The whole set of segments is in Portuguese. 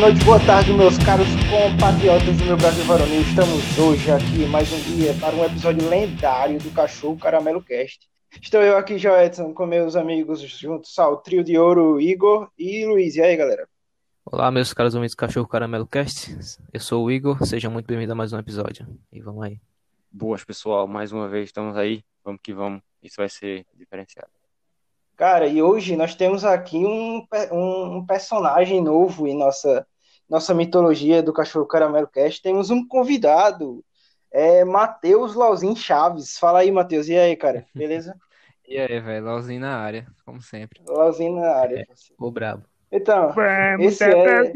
boa noite, boa tarde, meus caros compatriotas do meu Brasil Varonil. Estamos hoje aqui mais um dia para um episódio lendário do Cachorro Caramelo Cast. Estou eu aqui, Joedson, com meus amigos juntos ao trio de ouro, Igor e Luiz. E aí, galera? Olá, meus caros amigos do Cachorro Caramelo Cast. Eu sou o Igor, seja muito bem-vindo a mais um episódio. E vamos aí. Boas, pessoal, mais uma vez estamos aí. Vamos que vamos. Isso vai ser diferenciado. Cara, e hoje nós temos aqui um, um, um personagem novo em nossa, nossa mitologia do Cachorro Caramelo Cast. Temos um convidado, é Matheus Lauzin Chaves. Fala aí, Matheus. E aí, cara? Beleza? E aí, velho? Lauzinho na área, como sempre. Lauzinho na área. O brabo. Então, Vamos esse é,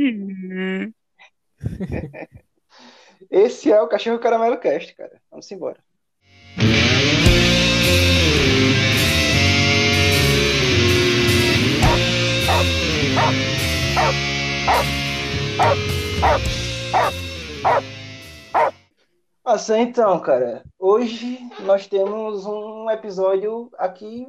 esse é o Cachorro Caramelo Cast, cara. Vamos embora. Assim, então, cara, hoje nós temos um episódio aqui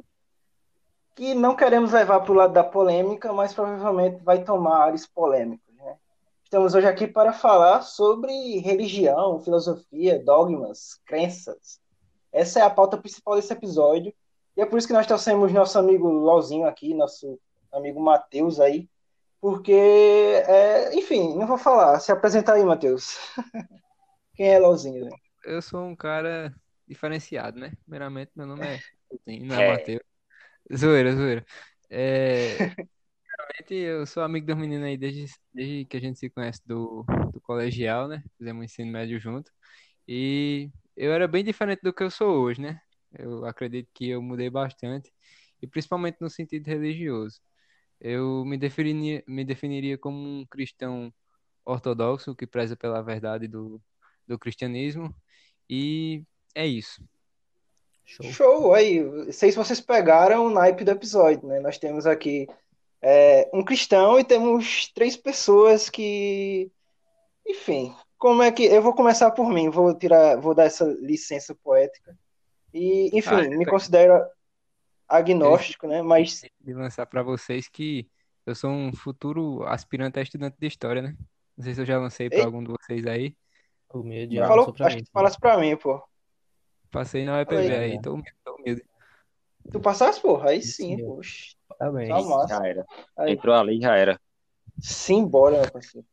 que não queremos levar para o lado da polêmica, mas provavelmente vai tomar ares polêmicos, né? Estamos hoje aqui para falar sobre religião, filosofia, dogmas, crenças. Essa é a pauta principal desse episódio, e é por isso que nós trouxemos nosso amigo Lozinho aqui, nosso amigo Matheus aí, porque, é, enfim, não vou falar. Se apresenta aí, Matheus. Quem é Lozinho? Né? Eu sou um cara diferenciado, né? Primeiramente, meu nome é não É. é Matheus. Zoeira, zoeira. É, primeiramente, eu sou amigo dos meninos aí desde, desde que a gente se conhece do, do colegial, né? Fizemos ensino médio junto. E eu era bem diferente do que eu sou hoje, né? Eu acredito que eu mudei bastante, e principalmente no sentido religioso. Eu me definiria, me definiria como um cristão ortodoxo que preza pela verdade do, do cristianismo, e é isso. Show. Show, aí. Não sei se vocês pegaram o naipe do episódio, né? Nós temos aqui é, um cristão e temos três pessoas que. Enfim, como é que. Eu vou começar por mim, vou tirar, vou dar essa licença poética. E, enfim, Ah, me tá. considero agnóstico, né? Mas De lançar para vocês que eu sou um futuro aspirante a estudante de história, né? Não sei se eu já lancei para algum de vocês aí. O meu diabo falou, pra acho mim. que tu falasse pra mim, pô. Passei na UEPB Oi. aí, tô humilde, tô humilde. Tu passasse, pô? Aí Isso sim, mesmo. poxa. Tá massa. Já era. Aí. Entrou ali, já era. Simbora, meu parceiro.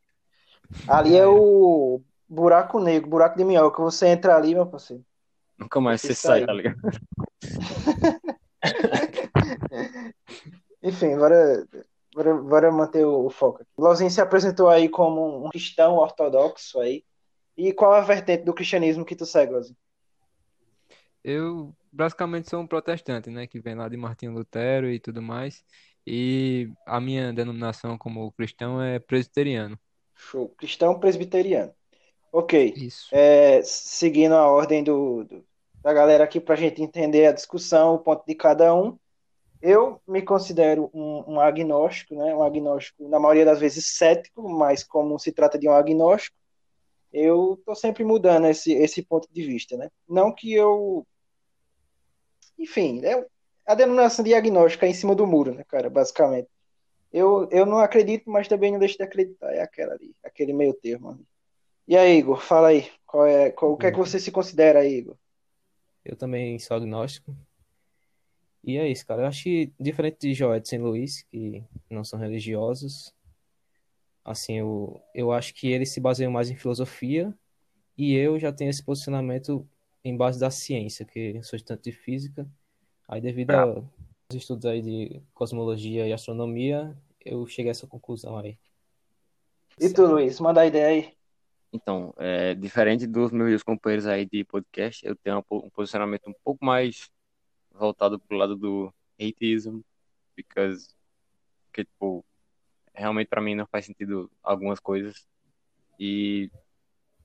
Ali é o buraco negro, buraco de minhoca. Você entra ali, meu parceiro. Nunca mais você Isso aí. sai, tá ligado? Enfim, bora, bora, bora manter o, o foco. aqui. Se apresentou aí como um cristão ortodoxo aí. E qual a vertente do cristianismo que tu segue, Lozinho? Eu basicamente sou um protestante, né? Que vem lá de Martinho Lutero e tudo mais. E a minha denominação como cristão é presbiteriano. Show. Cristão presbiteriano. Ok. Isso. É, seguindo a ordem do, do- da galera aqui para a gente entender a discussão, o ponto de cada um. Eu me considero um, um agnóstico, né? Um agnóstico, na maioria das vezes, cético, mas como se trata de um agnóstico, eu tô sempre mudando esse, esse ponto de vista, né? Não que eu. Enfim, é a denominação de agnóstico é em cima do muro, né, cara? Basicamente. Eu, eu não acredito, mas também não deixo de acreditar. É aquela ali, aquele meio termo ali. E aí, Igor, fala aí. Qual é, qual, o que é que você se considera aí, Igor? Eu também sou agnóstico. E é isso, cara. Eu acho que, diferente de Joedson e Luiz, que não são religiosos, assim, eu, eu acho que eles se baseiam mais em filosofia e eu já tenho esse posicionamento em base da ciência, que eu sou estudante de física. Aí, devido aos estudos aí de cosmologia e astronomia, eu cheguei a essa conclusão aí. E tu, Luiz, manda a ideia aí. Então, é, diferente dos meus companheiros aí de podcast, eu tenho um posicionamento um pouco mais voltado pro lado do atheism, because, porque, tipo, realmente pra mim não faz sentido algumas coisas. E,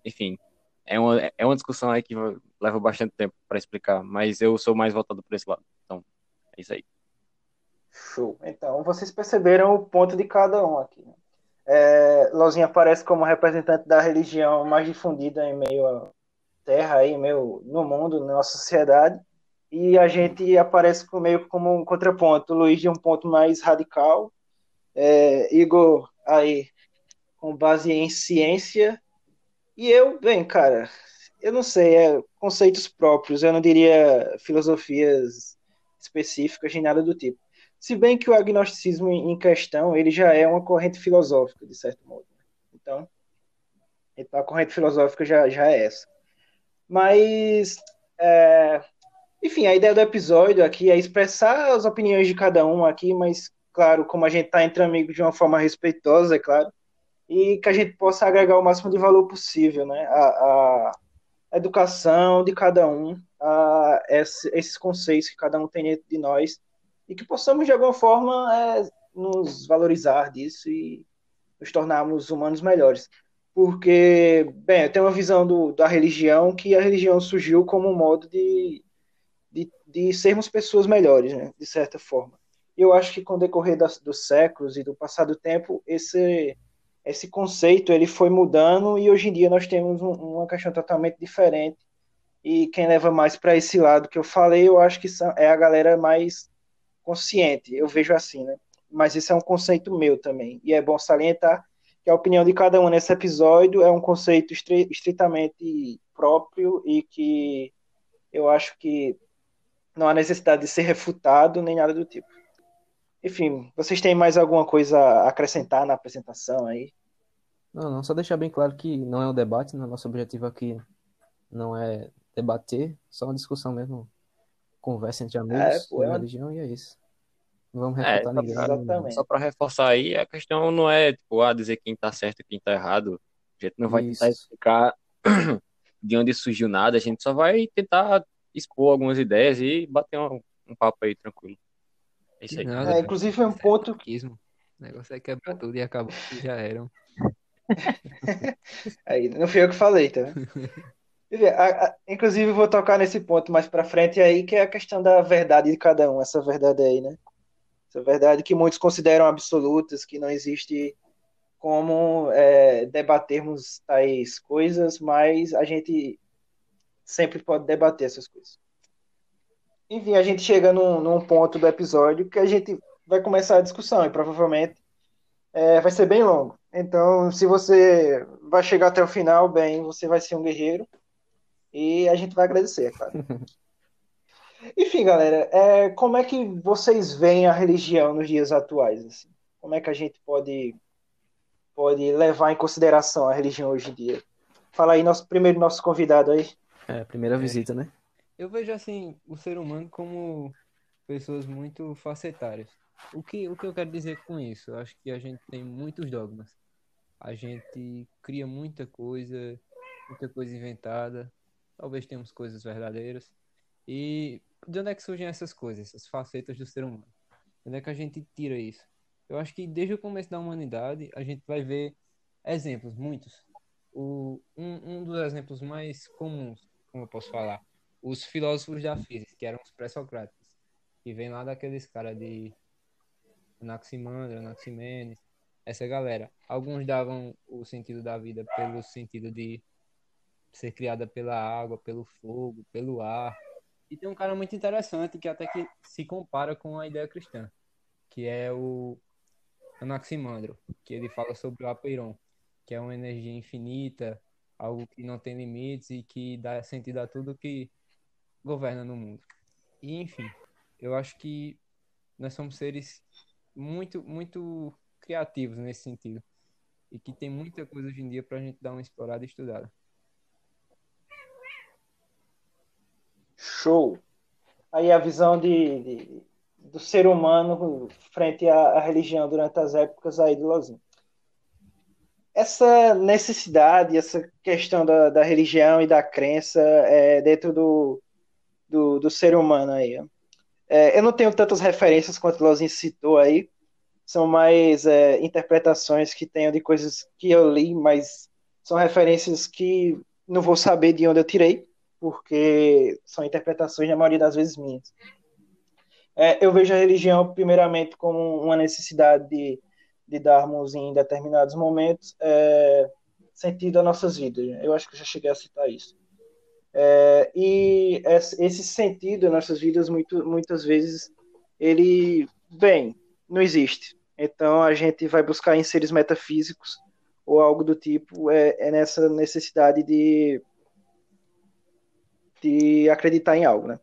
enfim, é uma, é uma discussão aí que leva bastante tempo pra explicar, mas eu sou mais voltado por esse lado. Então, é isso aí. Show. Então, vocês perceberam o ponto de cada um aqui. Né? É, Lozinha aparece como representante da religião mais difundida em meio à terra, aí, meio no mundo, na nossa sociedade. E a gente aparece com- meio como um contraponto. Luiz de um ponto mais radical. É, Igor aí com base em ciência. E eu, bem, cara, eu não sei, é conceitos próprios, eu não diria filosofias específicas nem nada do tipo. Se bem que o agnosticismo em questão, ele já é uma corrente filosófica, de certo modo. Então, então a corrente filosófica já, já é essa. Mas, é, enfim, a ideia do episódio aqui é expressar as opiniões de cada um aqui, mas, claro, como a gente está entre amigos de uma forma respeitosa, é claro, e que a gente possa agregar o máximo de valor possível, né? A, a educação de cada um, a esse, esses conceitos que cada um tem dentro de nós, e que possamos, de alguma forma, é, nos valorizar disso e nos tornarmos humanos melhores. Porque, bem, eu tenho uma visão do, da religião que a religião surgiu como um modo de, de, de sermos pessoas melhores, né, de certa forma. E eu acho que com o decorrer das, dos séculos e do passado tempo, esse, esse conceito ele foi mudando e hoje em dia nós temos um, uma questão totalmente diferente. E quem leva mais para esse lado que eu falei, eu acho que são, é a galera mais consciente, eu vejo assim, né? Mas isso é um conceito meu também. E é bom salientar que a opinião de cada um nesse episódio é um conceito estritamente próprio e que eu acho que não há necessidade de ser refutado nem nada do tipo. Enfim, vocês têm mais alguma coisa a acrescentar na apresentação aí? Não, não, só deixar bem claro que não é um debate, né? Nosso objetivo aqui não é debater, só uma discussão mesmo, conversa entre amigos é, pô, é... religião e é isso. Não vamos é, refutar é, ninguém. Exatamente. Só para reforçar aí, a questão não é tipo, ah, dizer quem tá certo e quem tá errado. A gente não vai isso. tentar explicar de onde surgiu nada, a gente só vai tentar expor algumas ideias e bater um, um papo aí tranquilo. É isso aí. Nada, é, inclusive é um ponto. O negócio é quebrar tudo e acabou que já eram. aí, não fui eu que falei, tá? Inclusive, vou tocar nesse ponto mais para frente aí, que é a questão da verdade de cada um, essa verdade aí, né? Essa verdade que muitos consideram absolutas, que não existe como é, debatermos tais coisas, mas a gente sempre pode debater essas coisas. Enfim, a gente chega num, num ponto do episódio que a gente vai começar a discussão e provavelmente é, vai ser bem longo. Então, se você vai chegar até o final, bem, você vai ser um guerreiro. E a gente vai agradecer, é claro. Enfim, galera, é, como é que vocês veem a religião nos dias atuais? Assim? Como é que a gente pode, pode levar em consideração a religião hoje em dia? Fala aí, nosso, primeiro nosso convidado aí. É, primeira visita, né? Eu vejo, assim, o ser humano como pessoas muito facetárias. O que, o que eu quero dizer com isso? Eu acho que a gente tem muitos dogmas. A gente cria muita coisa, muita coisa inventada talvez tenhamos coisas verdadeiras. E de onde é que surgem essas coisas, essas facetas do ser humano? De onde é que a gente tira isso? Eu acho que desde o começo da humanidade a gente vai ver exemplos, muitos. O, um, um dos exemplos mais comuns, como eu posso falar, os filósofos da física, que eram os pré-socráticos, que vem lá daqueles caras de Anaximandro, Anaximenes, essa galera. Alguns davam o sentido da vida pelo sentido de ser criada pela água, pelo fogo, pelo ar. E tem um cara muito interessante que até que se compara com a ideia cristã, que é o Anaximandro, que ele fala sobre o Apeiron, que é uma energia infinita, algo que não tem limites e que dá sentido a tudo que governa no mundo. E enfim, eu acho que nós somos seres muito, muito criativos nesse sentido. E que tem muita coisa hoje em dia para a gente dar uma explorada e estudada. Show. Aí a visão de, de do ser humano frente à, à, religião durante as épocas aí do Lozinho. Essa necessidade, essa questão da, da religião e da crença é, dentro do, do, do, ser humano aí. É, eu não tenho tantas referências quanto o Lozinho citou aí, são mais é, interpretações que tenho de coisas que eu li, mas são referências que não vou saber de onde eu tirei porque são interpretações, na maioria das vezes, minhas. É, eu vejo a religião, primeiramente, como uma necessidade de, de darmos, em determinados momentos, é, sentido às nossas vidas. Eu acho que já cheguei a citar isso. É, e esse sentido nas nossas vidas, muito, muitas vezes, ele, bem, não existe. Então, a gente vai buscar em seres metafísicos ou algo do tipo, é, é nessa necessidade de, de acreditar em algo, né?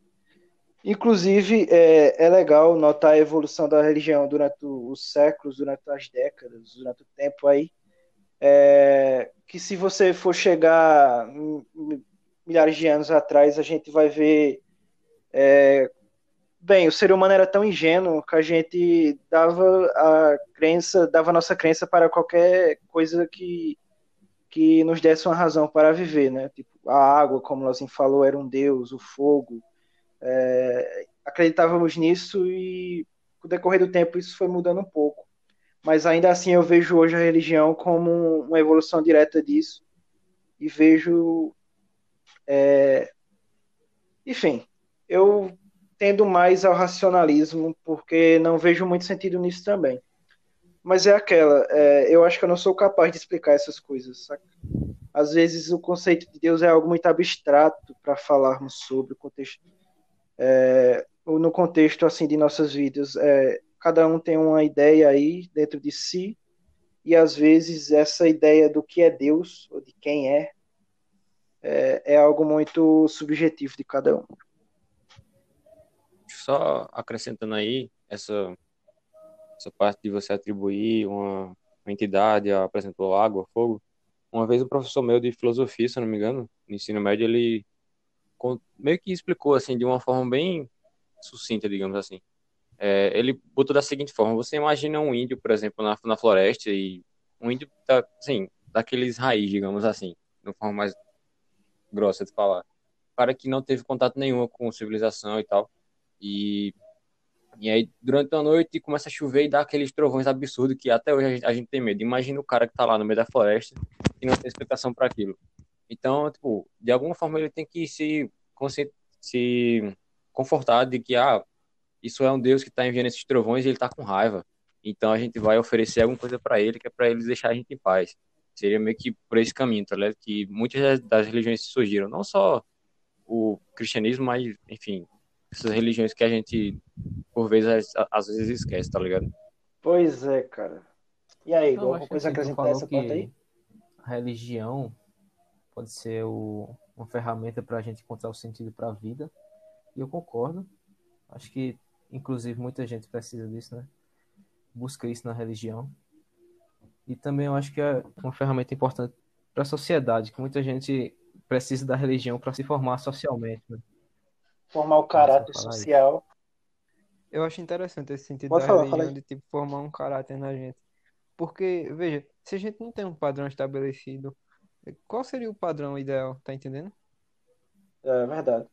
Inclusive, é, é legal notar a evolução da religião durante os séculos, durante as décadas, durante o tempo aí, é, que se você for chegar milhares de anos atrás, a gente vai ver. É, bem, o ser humano era tão ingênuo que a gente dava a crença, dava a nossa crença para qualquer coisa que, que nos desse uma razão para viver, né? Tipo, a água, como Lozinho falou, era um deus, o fogo. É, acreditávamos nisso e, com o decorrer do tempo, isso foi mudando um pouco. Mas ainda assim, eu vejo hoje a religião como uma evolução direta disso e vejo é... Enfim, eu tendo mais ao racionalismo, porque não vejo muito sentido nisso também. Mas é aquela, é, eu acho que eu não sou capaz de explicar essas coisas. Saca? Às vezes o conceito de Deus é algo muito abstrato para falarmos sobre o contexto, é, no contexto assim de nossas vidas. É, cada um tem uma ideia aí dentro de si e às vezes essa ideia do que é Deus ou de quem é é, é algo muito subjetivo de cada um. Só acrescentando aí essa, essa parte de você atribuir uma, uma entidade, apresentou água, fogo. Uma vez um professor meu de filosofia, se não me engano, no ensino médio, ele meio que explicou assim de uma forma bem sucinta, digamos assim. É, ele botou da seguinte forma: você imagina um índio, por exemplo, na, na floresta e um índio tá, assim, daqueles raiz, digamos assim, de uma forma mais grossa de falar. Cara que não teve contato nenhum com civilização e tal. E, e aí, durante a noite, começa a chover e dá aqueles trovões absurdos que até hoje a gente, a gente tem medo. Imagina o cara que tá lá no meio da floresta e não tem explicação para aquilo. Então, tipo, de alguma forma ele tem que se, se confortar de que, ah, isso é um Deus que está enviando esses trovões e ele está com raiva. Então a gente vai oferecer alguma coisa para ele que é para ele deixar a gente em paz. Seria meio que por esse caminho, tá ligado? Que muitas das religiões surgiram, não só o cristianismo, mas, enfim, essas religiões que a gente, por vezes, às vezes esquece, tá ligado? Pois é, cara. E aí, alguma coisa acrescentar essa parte aí? A religião pode ser o, uma ferramenta para a gente encontrar o sentido para a vida. E eu concordo. Acho que, inclusive, muita gente precisa disso, né? Busca isso na religião. E também eu acho que é uma ferramenta importante para a sociedade, que muita gente precisa da religião para se formar socialmente. Né? Formar o caráter social. Isso. Eu acho interessante esse sentido Pode da falar, religião de tipo formar um caráter na gente. Porque, veja, se a gente não tem um padrão estabelecido, qual seria o padrão ideal, tá entendendo? É verdade.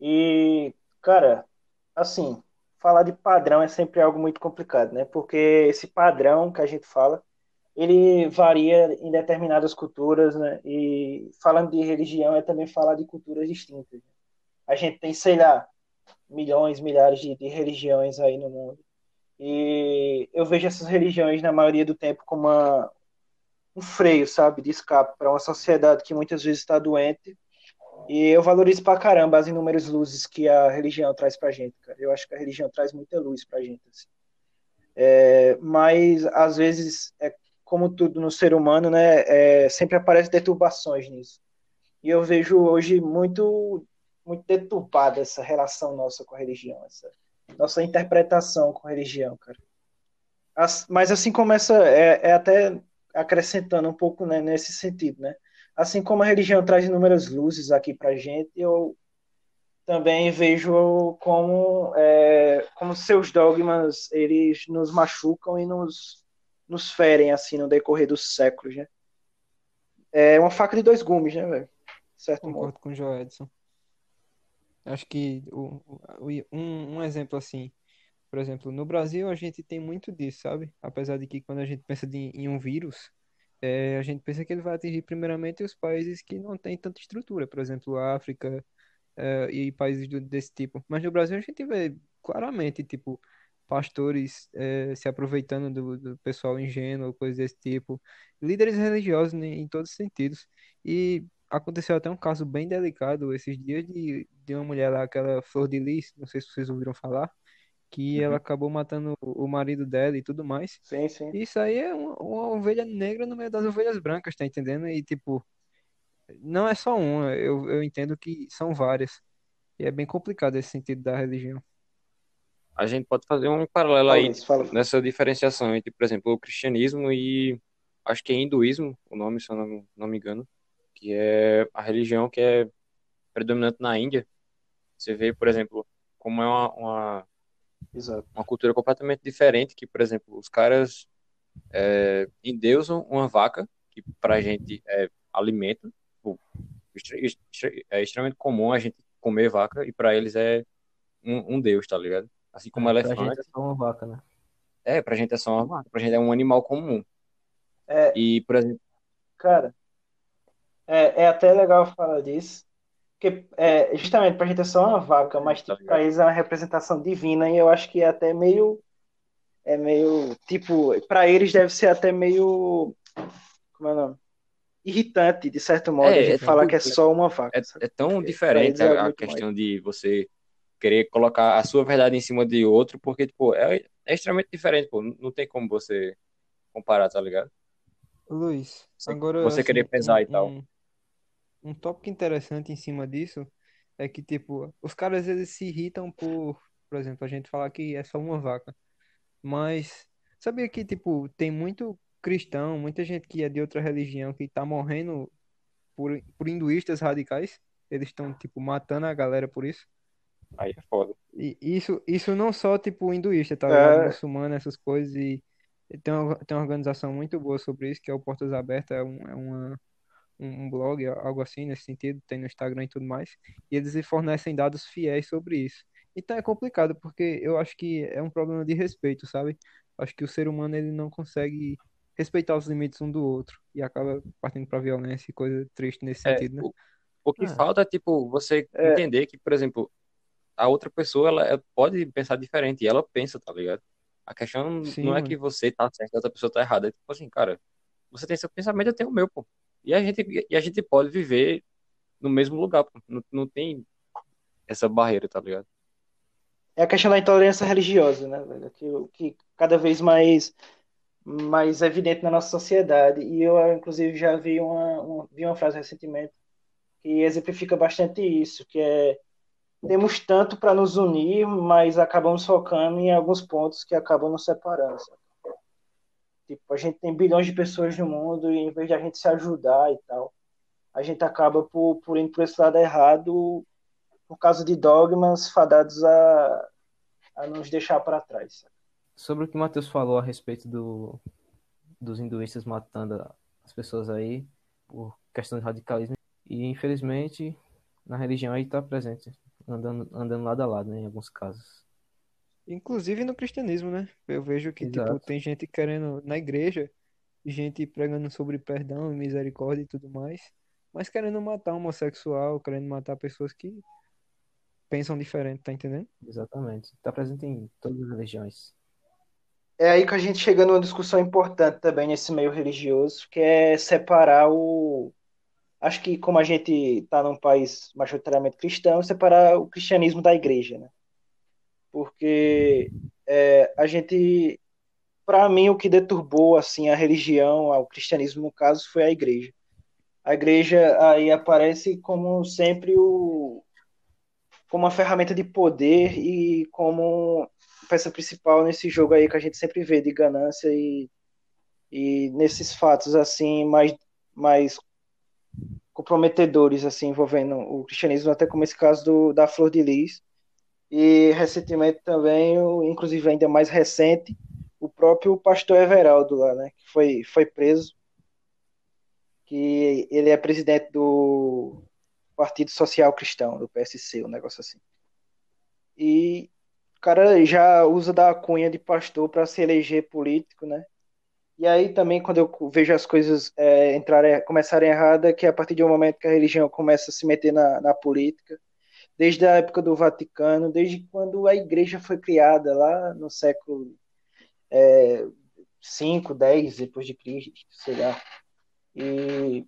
E, cara, assim, falar de padrão é sempre algo muito complicado, né? Porque esse padrão que a gente fala ele varia em determinadas culturas, né? E falando de religião é também falar de culturas distintas. A gente tem, sei lá, milhões, milhares de, de religiões aí no mundo. E eu vejo essas religiões, na maioria do tempo, como uma, um freio, sabe, de escape para uma sociedade que muitas vezes está doente. E eu valorizo pra caramba as inúmeras luzes que a religião traz pra gente, cara. Eu acho que a religião traz muita luz pra gente, assim. É, mas às vezes é como tudo no ser humano, né, é, sempre aparecem deturbações nisso. E eu vejo hoje muito, muito deturbada essa relação nossa com a religião, essa nossa interpretação com a religião, cara. As, mas assim como essa, é, é até acrescentando um pouco né, nesse sentido, né? Assim como a religião traz inúmeras luzes aqui pra gente, eu também vejo como, é, como seus dogmas, eles nos machucam e nos nos ferem assim no decorrer dos séculos, né? É uma faca de dois gumes, né, velho? Certo Concordo modo. com o Joe Edson. Acho que o, o, um, um exemplo assim, por exemplo, no Brasil a gente tem muito disso, sabe? Apesar de que quando a gente pensa de, em um vírus, é, a gente pensa que ele vai atingir primeiramente os países que não têm tanta estrutura, por exemplo, a África é, e países do, desse tipo. Mas no Brasil a gente vê claramente, tipo, pastores é, se aproveitando do, do, pessoal ingênuo, coisas desse tipo, líderes religiosos em, em, todos os sentidos. E aconteceu até um caso bem delicado esses dias de, de uma mulher lá, aquela Flor de Lis, não sei se vocês ouviram falar, que Uhum. ela acabou matando o marido dela e tudo mais. Sim, sim. Isso aí é uma, uma ovelha negra no meio das ovelhas brancas, tá entendendo? E tipo, não é só uma, eu, eu entendo que são várias. E é bem complicado esse sentido da religião. A gente pode fazer um paralelo Fala aí isso, nessa diferenciação entre, por exemplo, o cristianismo e acho que é hinduísmo, o nome, se eu não, não me engano, que é a religião que é predominante na Índia. Você vê, por exemplo, como é uma, uma, Exato. uma cultura completamente diferente, que, por exemplo, os caras é, endeusam uma vaca, que pra gente é alimento, tipo, é extremamente comum a gente comer vaca, e pra eles é um, um deus, tá ligado? Assim como Pra elefante. gente é só uma vaca, né? É, pra gente é só uma vaca, pra gente é um animal comum. É, E, por exemplo, cara, é, é até legal falar disso, porque é, justamente pra gente é só uma vaca, mas Tá tipo, pra eles é uma representação divina e eu acho que é até meio, é meio, tipo, pra eles deve ser até meio, como é o nome? Irritante, de certo modo, É, a gente é falar tudo- que é só uma vaca, é, é tão Porque diferente é a, a questão de você querer colocar a sua verdade em cima de outro, porque, tipo, é, é extremamente diferente, pô. Não tem como você comparar, tá ligado? Luiz, Você, agora você assim, querer pesar um, e tal. um, um tópico interessante em cima disso é que, tipo, os caras eles se irritam por, por exemplo, a gente falar que é só uma vaca. Mas sabia que, tipo, tem muito cristão, muita gente que é de outra religião que tá morrendo por, por hinduístas radicais? Eles estão, tipo, matando a galera por isso. Aí é foda. E isso, isso não só, tipo, hinduísta, tá ligado? É, Muçulmano, essas coisas. E e tem uma, tem uma organização muito boa sobre isso, que é o Portas Abertas, é, um, é uma, um um blog, algo assim, nesse sentido, tem no Instagram e tudo mais. E eles fornecem dados fiéis sobre isso. Então é complicado, porque eu acho que é um problema de respeito, sabe? Acho que o ser humano, ele não consegue respeitar os limites um do outro. E acaba partindo pra violência e coisa triste nesse É, sentido, né? o, o que Ah, falta é, tipo, você é, entender que, por exemplo, a outra pessoa, ela pode pensar diferente, e ela pensa, tá ligado? A questão não Sim, não é mano. que você tá certo e a outra pessoa tá errada. É tipo assim, cara, você tem seu pensamento, eu tenho o meu, pô. E a gente, e a gente pode viver no mesmo lugar. Não, não tem essa barreira, tá ligado? é a questão da intolerância religiosa, né, velho? Que, que cada vez mais mais evidente na nossa sociedade. E eu, inclusive, já vi uma, uma, vi uma frase recentemente que exemplifica bastante isso, que é temos tanto para nos unir, mas acabamos focando em alguns pontos que acabam nos separando. sabe? Tipo, a gente tem bilhões de pessoas no mundo e em vez de a gente se ajudar e tal, a gente acaba por, por indo por esse lado errado por causa de dogmas fadados a, a nos deixar para trás. Sobre o que o Matheus falou a respeito do, dos hinduístas matando as pessoas aí por questão de radicalismo. E infelizmente na religião aí está presente, andando, andando lado a lado, né, em alguns casos. Inclusive no cristianismo, né? Eu vejo que, tipo, Exato. tem gente querendo, na igreja, gente pregando sobre perdão e misericórdia e tudo mais, mas querendo matar homossexual, querendo matar pessoas que pensam diferente, tá entendendo? Exatamente. Está presente em todas as religiões. É aí que a gente chega numa discussão importante também nesse meio religioso, que é separar o. Acho que, como a gente está num país majoritariamente cristão, separar o cristianismo da igreja, né? Porque é, a gente. Para mim, o que deturbou assim, a religião, o cristianismo, no caso, foi a igreja. A igreja aí aparece como sempre o, como uma ferramenta de poder e como peça principal nesse jogo aí que a gente sempre vê de ganância e, e nesses fatos assim mais mais comprometedores assim envolvendo o cristianismo até como esse caso do, da Flor de Lis e recentemente também inclusive ainda mais recente o próprio pastor Everaldo lá né que foi foi preso que ele é presidente do Partido Social Cristão do PSC um negócio assim e o cara já usa da cunha de pastor para se eleger político, né? E aí também quando eu vejo as coisas é, entrarem, começarem erradas, que é a partir de um momento que a religião começa a se meter na, na política, desde a época do Vaticano, desde quando a igreja foi criada lá no século é, 5, 10 depois de Cristo, sei lá. E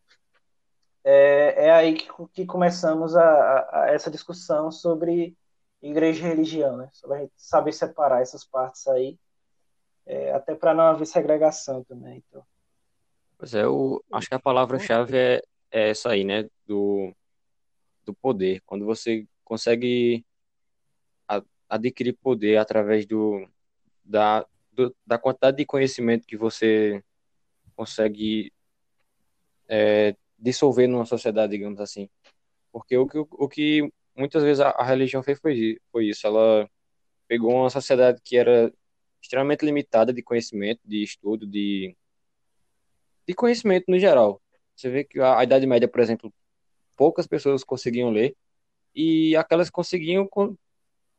é, é aí que, que começamos a, a, a essa discussão sobre igreja e religião, né? Só a gente saber separar essas partes aí, é, até para não haver segregação também. Então. Pois é, eu acho que a palavra-chave é, é essa aí, né? Do, do poder. Quando você consegue adquirir poder através do, da, do, da quantidade de conhecimento que você consegue é, dissolver numa sociedade, digamos assim. Porque o que, o que muitas vezes a, a religião fez foi, foi isso. Ela pegou uma sociedade que era extremamente limitada de conhecimento, de estudo, de, de conhecimento no geral. Você vê que a, a Idade Média, por exemplo, poucas pessoas conseguiam ler e aquelas que conseguiam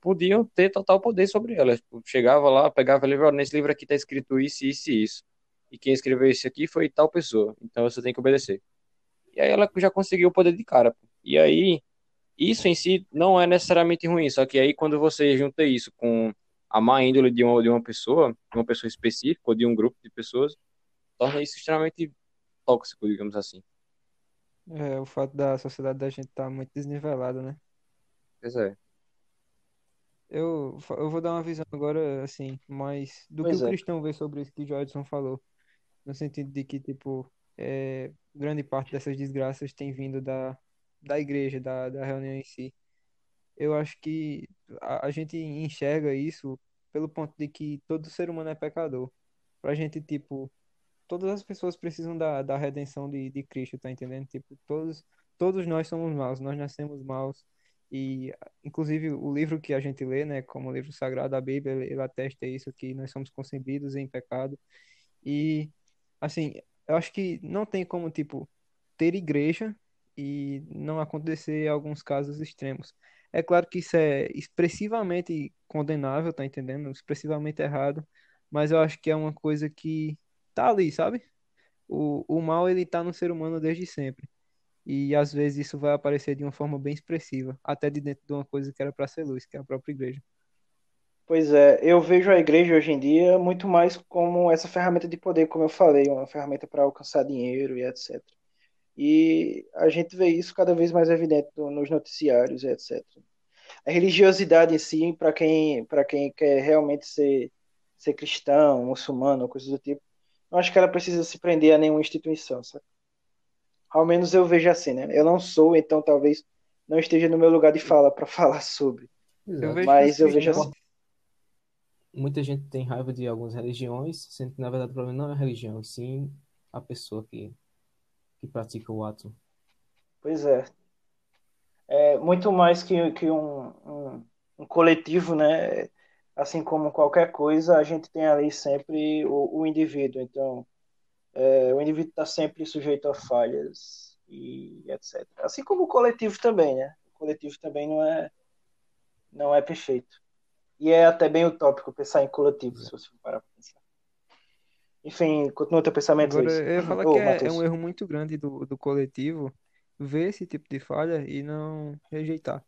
podiam ter total poder sobre elas. Tipo, chegava lá, pegava o livro, nesse livro aqui está escrito isso, isso e isso. E quem escreveu isso aqui foi tal pessoa. Então você tem que obedecer. E aí ela já conseguiu o poder de cara. E aí, isso em si não é necessariamente ruim, só que aí quando você junta isso com a má índole de uma, de uma pessoa, de uma pessoa específica, ou de um grupo de pessoas, torna isso extremamente tóxico, digamos assim. É, o fato da sociedade da gente estar tá muito desnivelada, né? Pois é. Eu, eu vou dar uma visão agora, assim, mais do Pois que o é. cristão vê sobre isso que o Jodson falou. No sentido de que, tipo, é, grande parte dessas desgraças tem vindo da, da igreja, da, da reunião em si. Eu acho que a, a gente enxerga isso pelo ponto de que todo ser humano é pecador. Pra gente, tipo, todas as pessoas precisam da, da redenção de, de Cristo, tá entendendo? Tipo, todos, todos nós somos maus, nós nascemos maus. E, inclusive, o livro que a gente lê, né, como o livro sagrado da Bíblia, ele atesta isso, que nós somos concebidos em pecado. E, assim, eu acho que não tem como, tipo, ter igreja e não acontecer alguns casos extremos. É claro que isso é expressivamente condenável, tá entendendo? Expressivamente errado, mas eu acho que é uma coisa que tá ali, sabe? O, o mal, ele tá no ser humano desde sempre. E às vezes isso vai aparecer de uma forma bem expressiva, até de dentro de uma coisa que era para ser luz, que é a própria igreja. Pois é, eu vejo a igreja hoje em dia muito mais como essa ferramenta de poder, como eu falei, uma ferramenta para alcançar dinheiro e etc. E a gente vê isso cada vez mais evidente no- nos noticiários e etc. A religiosidade em si, para quem, quem quer realmente ser, ser cristão, muçulmano, coisas do tipo, não acho que ela precisa se prender a nenhuma instituição, sabe? Ao menos eu vejo assim, né? Eu não sou, então talvez não esteja no meu lugar de fala para falar sobre. Eu Mas eu vejo cristãos- assim. Muita gente tem raiva de algumas religiões, sendo que na verdade o problema não é a religião, sim a pessoa que, que pratica o ato. Pois é. É muito mais que, que um, um, um coletivo, né? Assim como qualquer coisa, a gente tem ali sempre o, o indivíduo. Então, é, o indivíduo está sempre sujeito a falhas e etc. Assim como o coletivo também, né? O coletivo também não é, não é perfeito. E é até bem utópico pensar em coletivo, se você parar para pensar. Enfim, continua teu pensamento, Agora, Luiz. eu ia falar Ô, que é, é um erro muito grande do, do coletivo ver esse tipo de falha e não rejeitar.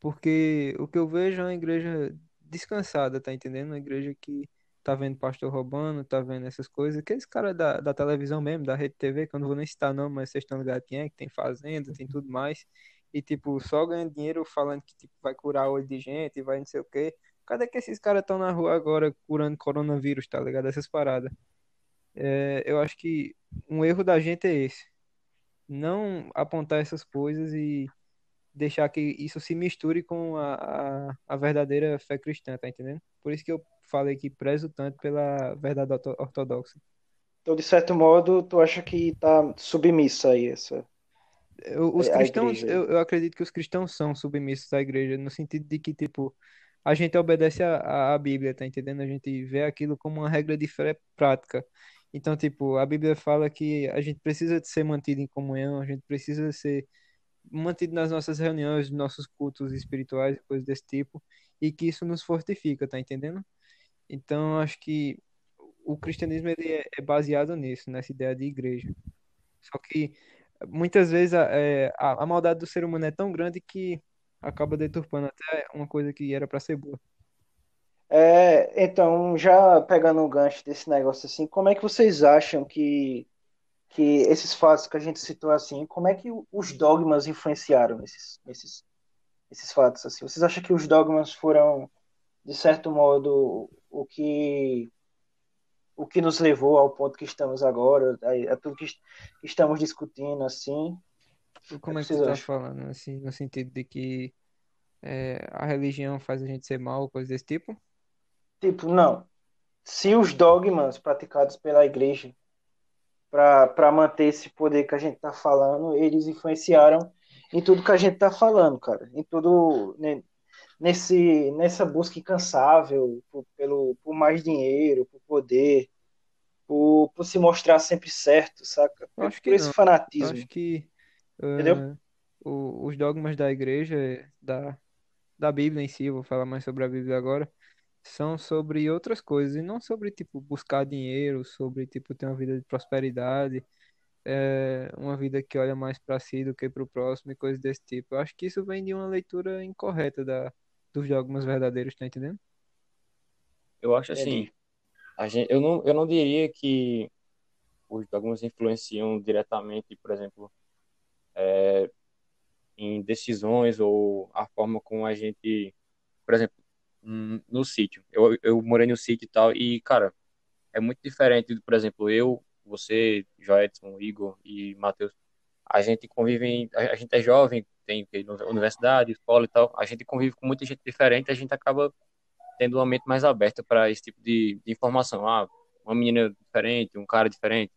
Porque o que eu vejo é uma igreja descansada, tá entendendo? Uma igreja que tá vendo pastor roubando, tá vendo essas coisas. Aqueles caras da, da televisão mesmo, da Rede TV, que eu não vou nem citar não, mas vocês estão ligados quem é, que tem fazenda, tem tudo mais. E, tipo, só ganha dinheiro falando que tipo, vai curar olho de gente, vai não sei o quê. Cadê que esses caras estão na rua agora curando coronavírus, tá ligado? Essas paradas. É, eu acho que um erro da gente é esse. Não apontar essas coisas e deixar que isso se misture com a, a, a verdadeira fé cristã, tá entendendo? Por isso que eu falei que prezo tanto pela verdade orto- ortodoxa. Então, de certo modo, tu acha que tá submisso aí essa Eu- os a cristãos, eu, eu acredito que os cristãos são submissos à igreja, no sentido de que, tipo, a gente obedece a Bíblia, tá entendendo? A gente vê aquilo como uma regra de fé prática. Então, tipo, a Bíblia fala que a gente precisa de ser mantido em comunhão, a gente precisa ser mantido nas nossas reuniões, nos nossos cultos espirituais, coisas desse tipo, e que isso nos fortifica, tá entendendo? Então, acho que o cristianismo ele é, é baseado nisso, nessa ideia de igreja. Só que muitas vezes a, é, a, a maldade do ser humano é tão grande que acaba deturpando até uma coisa que era para ser boa. É, então, já pegando um gancho desse negócio assim, como é que vocês acham que, que esses fatos que a gente citou assim, como é que os dogmas influenciaram nesses, nesses, esses fatos? Assim, vocês acham que os dogmas foram, de certo modo, o que o que nos levou ao ponto que estamos agora, a, a tudo que, que, estamos discutindo, assim? Como é que você está falando, assim, no sentido de que é, a religião faz a gente ser mal, coisa desse tipo? Tipo, não. Se os dogmas praticados pela igreja para manter esse poder que a gente está falando, eles influenciaram em tudo que a gente está falando, cara. Em tudo. Nesse, nessa busca incansável por, pelo, por mais dinheiro, por poder, por, por se mostrar sempre certo, saca? Eu acho que por esse não. fanatismo. Acho que. Uh, Entendeu? O, os dogmas da igreja, da, da Bíblia em si, vou falar mais sobre a Bíblia agora, são sobre outras coisas, e não sobre, tipo, buscar dinheiro, sobre, tipo, ter uma vida de prosperidade, é, uma vida que olha mais para si do que para o próximo e coisas desse tipo. Eu acho que isso vem de uma leitura incorreta da, dos dogmas verdadeiros, tá entendendo? Eu acho assim, a gente, eu, não, eu não diria que os dogmas influenciam diretamente, por exemplo, é, em decisões ou a forma como a gente, por exemplo, no sítio. Eu, eu morei no sítio e tal, e, cara, é muito diferente, por exemplo, eu, você, Joedson, Igor e Matheus, a gente convive, em, a, gente é jovem, tem universidade, escola e tal, a gente convive com muita gente diferente, a gente acaba tendo uma mente mais aberta para esse tipo de, de, informação. Ah, uma menina diferente, um cara diferente,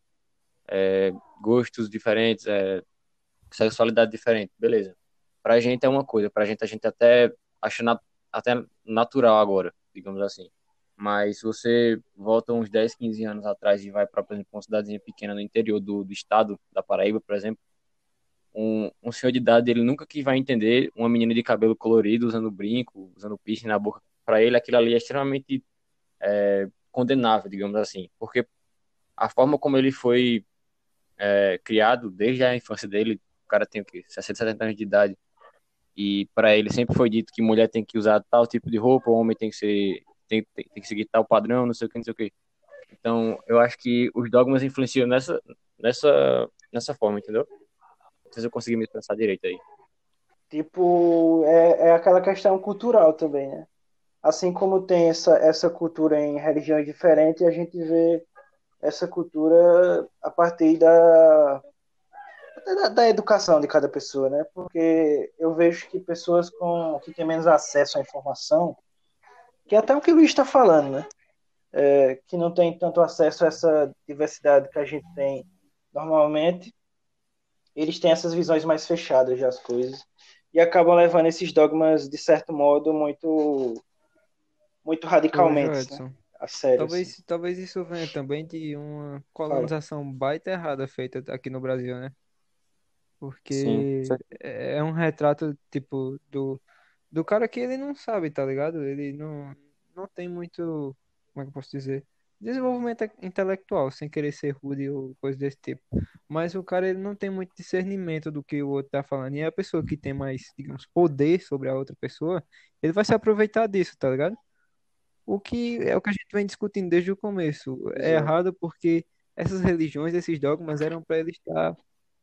é, gostos diferentes, é, sexualidade diferente, beleza. Pra gente é uma coisa, pra gente a gente até acha até natural agora, digamos assim. Mas se você volta uns 10, 15 anos atrás e vai para, uma cidadezinha pequena no interior do, do estado da Paraíba, por exemplo, um, um senhor de idade, ele nunca que vai entender uma menina de cabelo colorido usando brinco, usando piercing na boca. Para ele, aquilo ali é extremamente é, condenável, digamos assim. Porque a forma como ele foi é, criado, desde a infância dele, o cara tem o quê? 60, 70 anos de idade, e para ele sempre foi dito que mulher tem que usar tal tipo de roupa, o homem tem que ser tem, tem, tem que seguir tal padrão, não sei o que, não sei o que. Então, eu acho que os dogmas influenciam nessa nessa nessa forma, entendeu? Se eu consegui me expressar direito aí. Tipo, é, é aquela questão cultural também, né? Assim como tem essa, essa cultura em religiões diferentes, a gente vê essa cultura a partir da, da, da, educação de cada pessoa, né? Porque eu vejo que pessoas com, que têm menos acesso à informação, que é até o que o Luiz está falando, né? É, que não tem tanto acesso a essa diversidade que a gente tem normalmente, eles têm essas visões mais fechadas das coisas e acabam levando esses dogmas de certo modo muito muito radicalmente né? a sério. Talvez, assim. talvez isso venha também de uma colonização Fala. baita errada feita aqui no Brasil, né? Porque Sim. é um retrato, tipo, do, do cara que ele não sabe, tá ligado? Ele não, não tem muito, como é que eu posso dizer? Desenvolvimento intelectual, sem querer ser rude ou coisa desse tipo. Mas o cara, ele não tem muito discernimento do que o outro tá falando. E a pessoa que tem mais, digamos, poder sobre a outra pessoa, ele vai se aproveitar disso, tá ligado? O que é o que a gente vem discutindo desde o começo. É errado porque essas religiões, esses dogmas eram para ele estar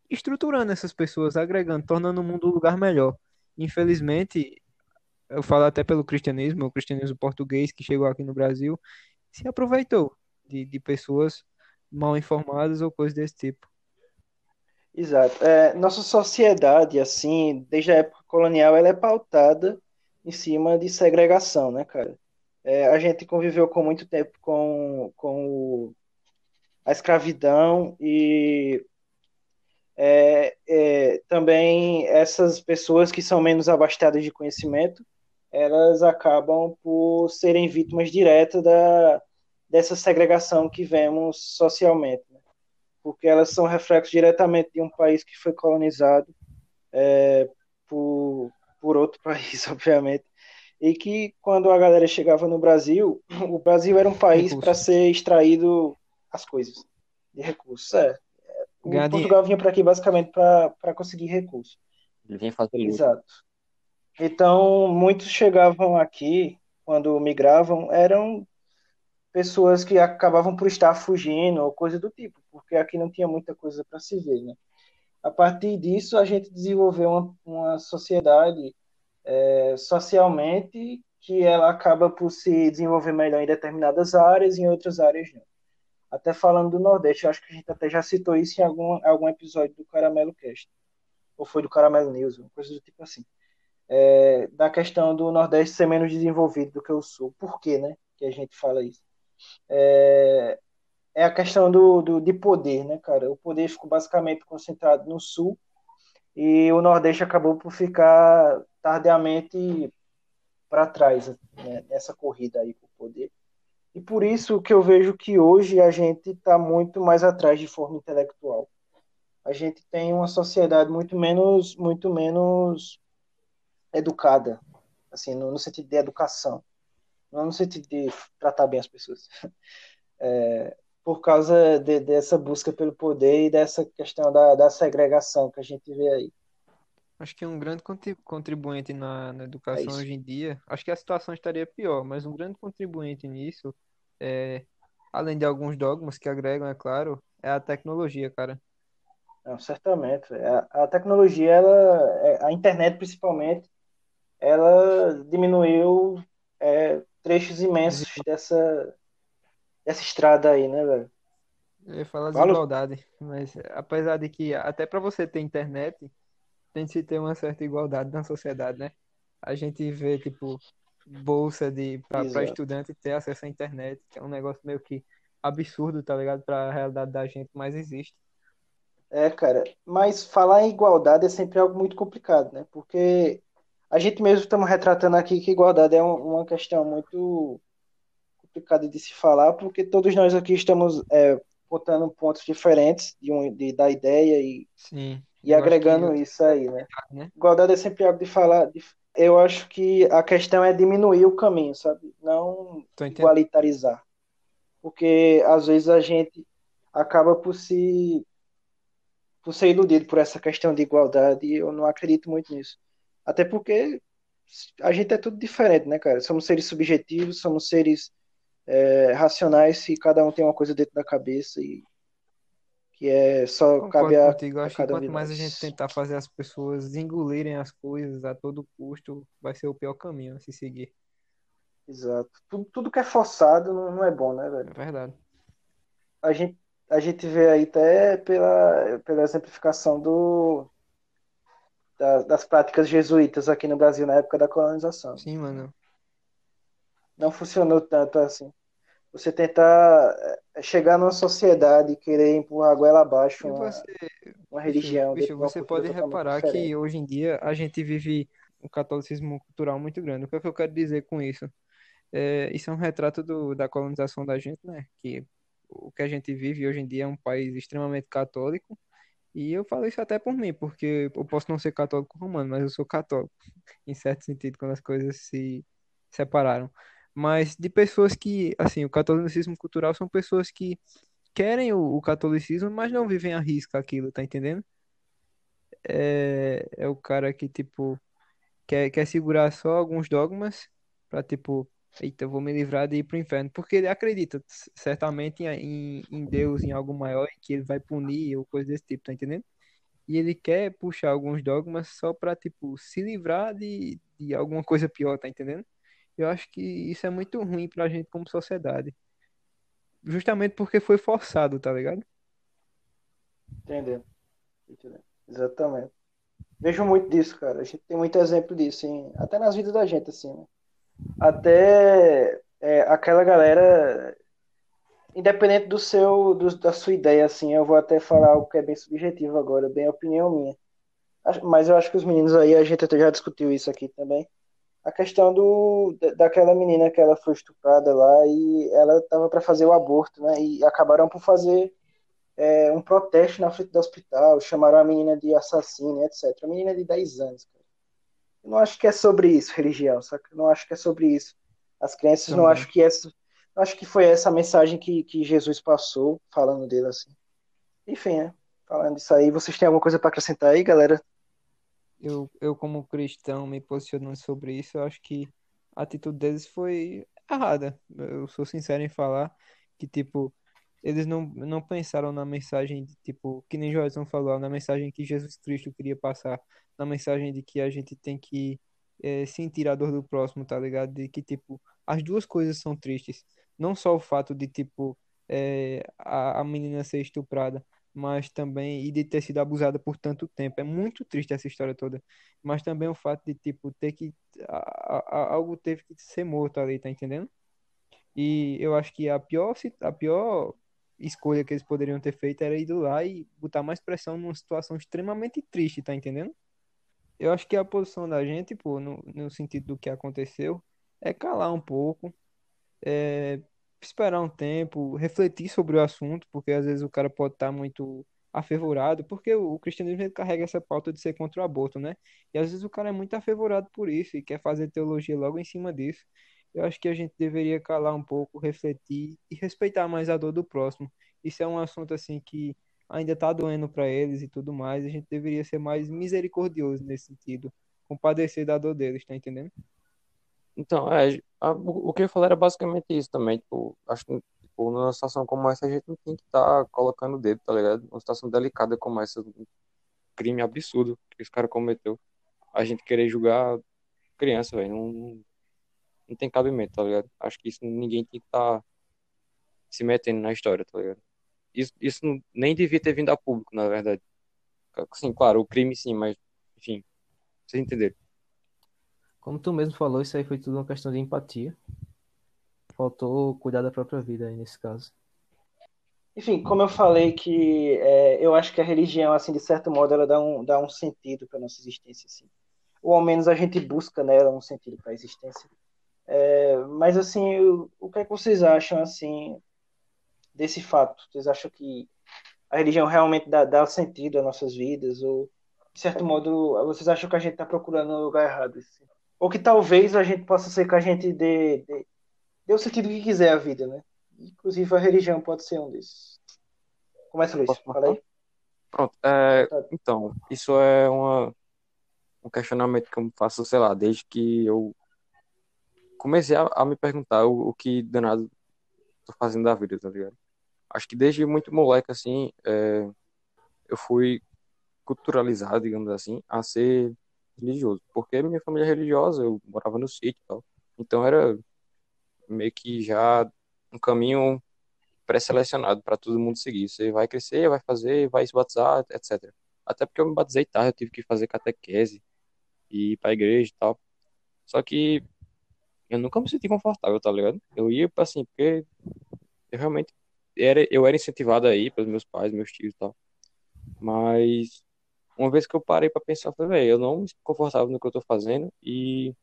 estruturando essas pessoas, agregando, tornando o mundo um lugar melhor. Infelizmente, eu falo até pelo cristianismo, o cristianismo português que chegou aqui no Brasil, se aproveitou de, de pessoas mal informadas ou coisas desse tipo. Exato. É, nossa sociedade, assim, desde a época colonial, ela é pautada em cima de segregação, né, cara? É, a gente conviveu com muito tempo com, com o, a escravidão e é, é, também essas pessoas que são menos abastadas de conhecimento, elas acabam por serem vítimas diretas da, dessa segregação que vemos socialmente, né? porque elas são reflexos diretamente de um país que foi colonizado é, por, por outro país, obviamente, e que quando a galera chegava no Brasil, o Brasil era um país para ser extraído as coisas de recursos. É, o Portugal vinha para aqui basicamente para conseguir recursos. Ele vinha fazer luta. Exato. Então, muitos chegavam aqui, quando migravam, eram pessoas que acabavam por estar fugindo ou coisa do tipo, porque aqui não tinha muita coisa para se ver, né? A partir disso, a gente desenvolveu uma, uma sociedade é, socialmente que ela acaba por se desenvolver melhor em determinadas áreas e em outras áreas não. Até falando do Nordeste, eu acho que a gente até já citou isso em algum, algum episódio do Caramelo Cast. Ou foi do Caramelo News, uma coisa do tipo assim. É, da questão do Nordeste ser menos desenvolvido do que o Sul. Por quê, né? Que a gente fala isso. É, é a questão do, do, de poder, né, cara? O poder ficou basicamente concentrado no Sul e o Nordeste acabou por ficar tardiamente para trás né, nessa corrida aí por poder. E por isso que eu vejo que hoje a gente está muito mais atrás de forma intelectual. A gente tem uma sociedade muito menos, muito menos educada, assim, no, no sentido de educação, não no sentido de tratar bem as pessoas. É, por causa de, dessa busca pelo poder e dessa questão da, da segregação que a gente vê aí. Acho que um grande contribuinte na, na É educação isso. hoje em dia, acho que a situação estaria pior, mas um grande contribuinte nisso, é, além de alguns dogmas que agregam, é claro, é a tecnologia, cara. Não, certamente. A, a tecnologia, ela, é, a internet principalmente, ela diminuiu é, trechos imensos dessa, dessa estrada aí, né, velho? Eu ia falar Fala. desigualdade, mas apesar de que até para você ter internet, tem que se ter uma certa igualdade na sociedade, né? A gente vê, tipo, bolsa de para estudante ter acesso à internet, que é um negócio meio que absurdo, tá ligado? Para a realidade da gente, mas existe. É, cara, mas falar em igualdade é sempre algo muito complicado, né? Porque a gente mesmo estamos retratando aqui que igualdade é um- uma questão muito complicada de se falar, porque todos nós aqui estamos é, botando pontos diferentes de um, de, da ideia e, Sim. e agregando que, isso aí, né? né? Igualdade é sempre algo de falar. de- eu acho que a questão é diminuir o caminho, sabe? Não igualitarizar. Porque às vezes a gente acaba por se por ser iludido por essa questão de igualdade e eu não acredito muito nisso. Até porque a gente é tudo diferente, né, cara? Somos seres subjetivos, somos seres é, racionais e cada um tem uma coisa dentro da cabeça e que é só Concordo cabe a, contigo. A acho que cada quanto mais a gente tentar fazer as pessoas engolirem as coisas a todo custo, vai ser o pior caminho a se seguir. Exato. Tudo, tudo que é forçado não, não é bom, né, É velho? verdade. A gente, a gente vê aí até pela, pela exemplificação do, da- das práticas jesuítas aqui no Brasil na época da colonização. Sim, mano. Não funcionou tanto assim. Você tentar eh, chegar numa sociedade e querer empurrar a goela abaixo uma, você, uma religião bicho, uma você pode reparar diferente. que hoje em dia a gente vive um catolicismo cultural muito grande. O que é que eu quero dizer com isso? É, isso é um retrato do, da colonização da gente, né? Que o que a gente vive hoje em dia é um país extremamente católico. E eu falo isso até por mim, porque eu posso não ser católico romano, mas eu sou católico, em certo sentido, quando as coisas se separaram. Mas de pessoas que, assim, o catolicismo cultural são pessoas que querem o, o catolicismo, mas não vivem à risca aquilo, tá entendendo? É, é o cara que, tipo, quer, quer segurar só alguns dogmas pra, tipo, eita, vou me livrar de ir pro inferno. Porque ele acredita certamente em, em Deus, em algo maior, e que ele vai punir ou coisa desse tipo, tá entendendo? E ele quer puxar alguns dogmas só pra, tipo, se livrar de, de alguma coisa pior, tá entendendo? Eu acho que isso é muito ruim pra gente como sociedade. Justamente porque foi forçado, tá ligado? Entendeu? Entendeu? Exatamente. Vejo muito disso, cara. A gente tem muito exemplo disso, em- até nas vidas da gente, assim, né? Até é, aquela galera, independente do seu, do- da sua ideia, assim, eu vou até falar algo que é bem subjetivo agora, bem opinião minha. Mas eu acho que os meninos aí, a gente até já discutiu isso aqui também. A questão do, da- daquela menina que ela foi estuprada lá e ela estava para fazer o aborto, né? E acabaram por fazer é, um protesto na frente do hospital, chamaram a menina de assassina, etc. A menina de 10 anos, cara. Eu não acho que é sobre isso, religião, saca? Eu não acho que é sobre isso. As crianças não Também. acho que não acho que foi essa a mensagem que, que Jesus passou, falando dele assim. Enfim, né? Falando isso aí, vocês têm alguma coisa para acrescentar aí, galera? Eu, eu como cristão, me posicionando sobre isso, eu acho que a atitude deles foi errada. Eu sou sincero em falar que, tipo, eles não, não pensaram na mensagem de, tipo, que nem Joelson falou, na mensagem que Jesus Cristo queria passar, na mensagem de que a gente tem que é, sentir a dor do próximo, tá ligado? De que, tipo, as duas coisas são tristes. Não só o fato de, tipo, é, a, a menina ser estuprada, mas também, e de ter sido abusada por tanto tempo. É muito triste essa história toda. Mas também o fato de, tipo, ter que. A, a, algo teve que ser morto ali, tá entendendo? E eu acho que a pior, a pior escolha que eles poderiam ter feito era ir lá e botar mais pressão numa situação extremamente triste, tá entendendo? Eu acho que a posição da gente, pô, no, no sentido do que aconteceu, é calar um pouco, é, esperar um tempo, refletir sobre o assunto, porque às vezes o cara pode estar tá muito afervorado, porque o, cristianismo carrega essa pauta de ser contra o aborto, né? E às vezes o cara é muito afervorado por isso e quer fazer teologia logo em cima disso. Eu acho que a gente deveria calar um pouco, refletir e respeitar mais a dor do próximo. Isso é um assunto assim que ainda está doendo para eles e tudo mais. A gente deveria ser mais misericordioso nesse sentido, compadecer da dor deles, tá entendendo? Então, é, a, o que eu falei era basicamente isso também. Tipo, acho que tipo, numa situação como essa a gente não tem que estar tá colocando o dedo, tá ligado? Uma situação delicada como essa, um crime absurdo que esse cara cometeu. A gente querer julgar criança, velho, não, não tem cabimento, tá ligado? Acho que isso ninguém tem que estar tá se metendo na história, tá ligado? Isso, isso nem devia ter vindo a público, na verdade. Sim, claro, o crime sim, mas, enfim, vocês entenderam. Como tu mesmo falou, isso aí foi tudo uma questão de empatia. Faltou cuidar da própria vida aí nesse caso. Enfim, como eu falei que é, eu acho que a religião, assim, de certo modo, ela dá um, dá um sentido para nossa existência, assim. Ou ao menos a gente busca nela um sentido para a existência. É, mas, assim, o, o que é que vocês acham, assim, desse fato? Vocês acham que a religião realmente dá, dá sentido às nossas vidas? Ou, de certo modo, vocês acham que a gente está procurando no lugar errado? Assim? ou que talvez a gente possa ser que a gente dê, dê, dê o sentido que quiser à vida, né? Inclusive a religião pode ser um desses. Começa, Luiz. Fala aí. Pronto. É, então, isso é uma, um questionamento que eu faço, sei lá, desde que eu comecei a, a me perguntar o, o, que danado tô fazendo da vida, tá ligado? Acho que desde muito moleque, assim, é, eu fui culturalizado, digamos assim, a ser religioso, porque minha família é religiosa, eu morava no sítio e tal. Então era meio que já um caminho pré-selecionado para todo mundo seguir. Você vai crescer, vai fazer, vai se batizar, etc. Até porque eu me batizei tarde, eu tive que fazer catequese e ir pra igreja e tal. Só que eu nunca me senti confortável, tá ligado? Eu ia assim, porque eu realmente era, eu era incentivado aí pelos meus pais, meus tios e tal. Mas uma vez que eu parei para pensar, eu falei, eu não me confortava no que eu tô fazendo e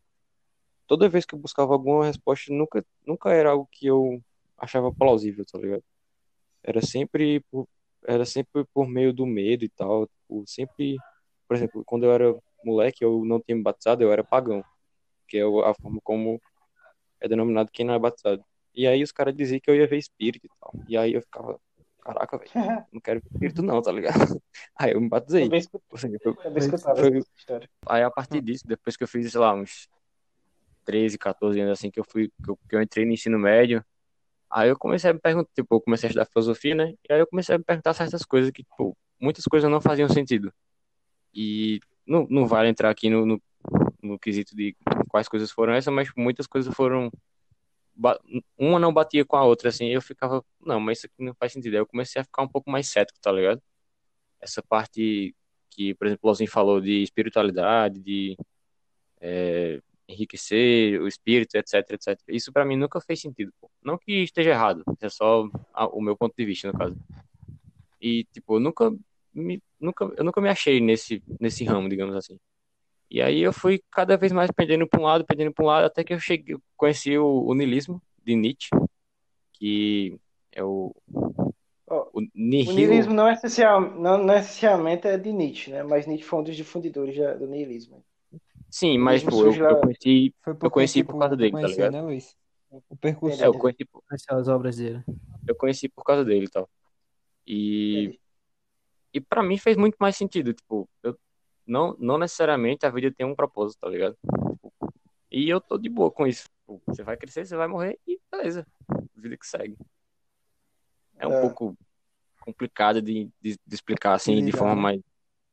toda vez que eu buscava alguma resposta, nunca, nunca era algo que eu achava plausível, tá ligado? Era sempre por, era sempre por meio do medo e tal, tipo, sempre, por exemplo, quando eu era moleque, eu não tinha me batizado, eu era pagão, que é a forma como é denominado quem não é batizado. E aí os caras diziam que eu ia ver espírito e tal. E aí eu ficava, caraca, velho, não quero espírito não, tá ligado? Aí eu me batizei. Também escutava história. Aí a partir disso, depois que eu fiz, sei lá, uns 13, 14 anos assim, que eu fui, que eu, que eu entrei no ensino médio, aí eu comecei a me perguntar, tipo, eu comecei a estudar filosofia, né? E aí eu comecei a me perguntar certas coisas que, tipo, muitas coisas não faziam sentido. E não, não vale entrar aqui no, no, no quesito de quais coisas foram essas, mas muitas coisas foram uma não batia com a outra, assim, eu ficava, não, mas isso aqui não faz sentido. Aí eu comecei a ficar um pouco mais cético, tá ligado? Essa parte que, por exemplo, o Lozinho falou de espiritualidade, de é, enriquecer o espírito, etc, etc. Isso para mim nunca fez sentido. Pô. Não que esteja errado, é só o meu ponto de vista, no caso. E, tipo, eu nunca me, nunca, eu nunca me achei nesse, nesse ramo, digamos assim. E aí eu fui cada vez mais pendendo para um lado, pendendo para um lado, até que eu cheguei, conheci o, o niilismo de Nietzsche, que é o o, nihil... o niilismo não, é essencial, não, não essencialmente é de Nietzsche, né? Mas Nietzsche foi um dos difundidores do niilismo. Sim, mas pô, eu, eu, conheci, eu conheci por causa dele, tá ligado? Né, Luiz? O percurso é, eu conheci por... as obras dele. Eu conheci por causa dele e tal. E e para mim fez muito mais sentido, tipo, eu não, não necessariamente a vida tem um propósito, tá ligado? E eu tô de boa com isso. Você vai crescer, você vai morrer e beleza. Vida que segue. É um é. pouco complicado de, de, de explicar assim de forma mais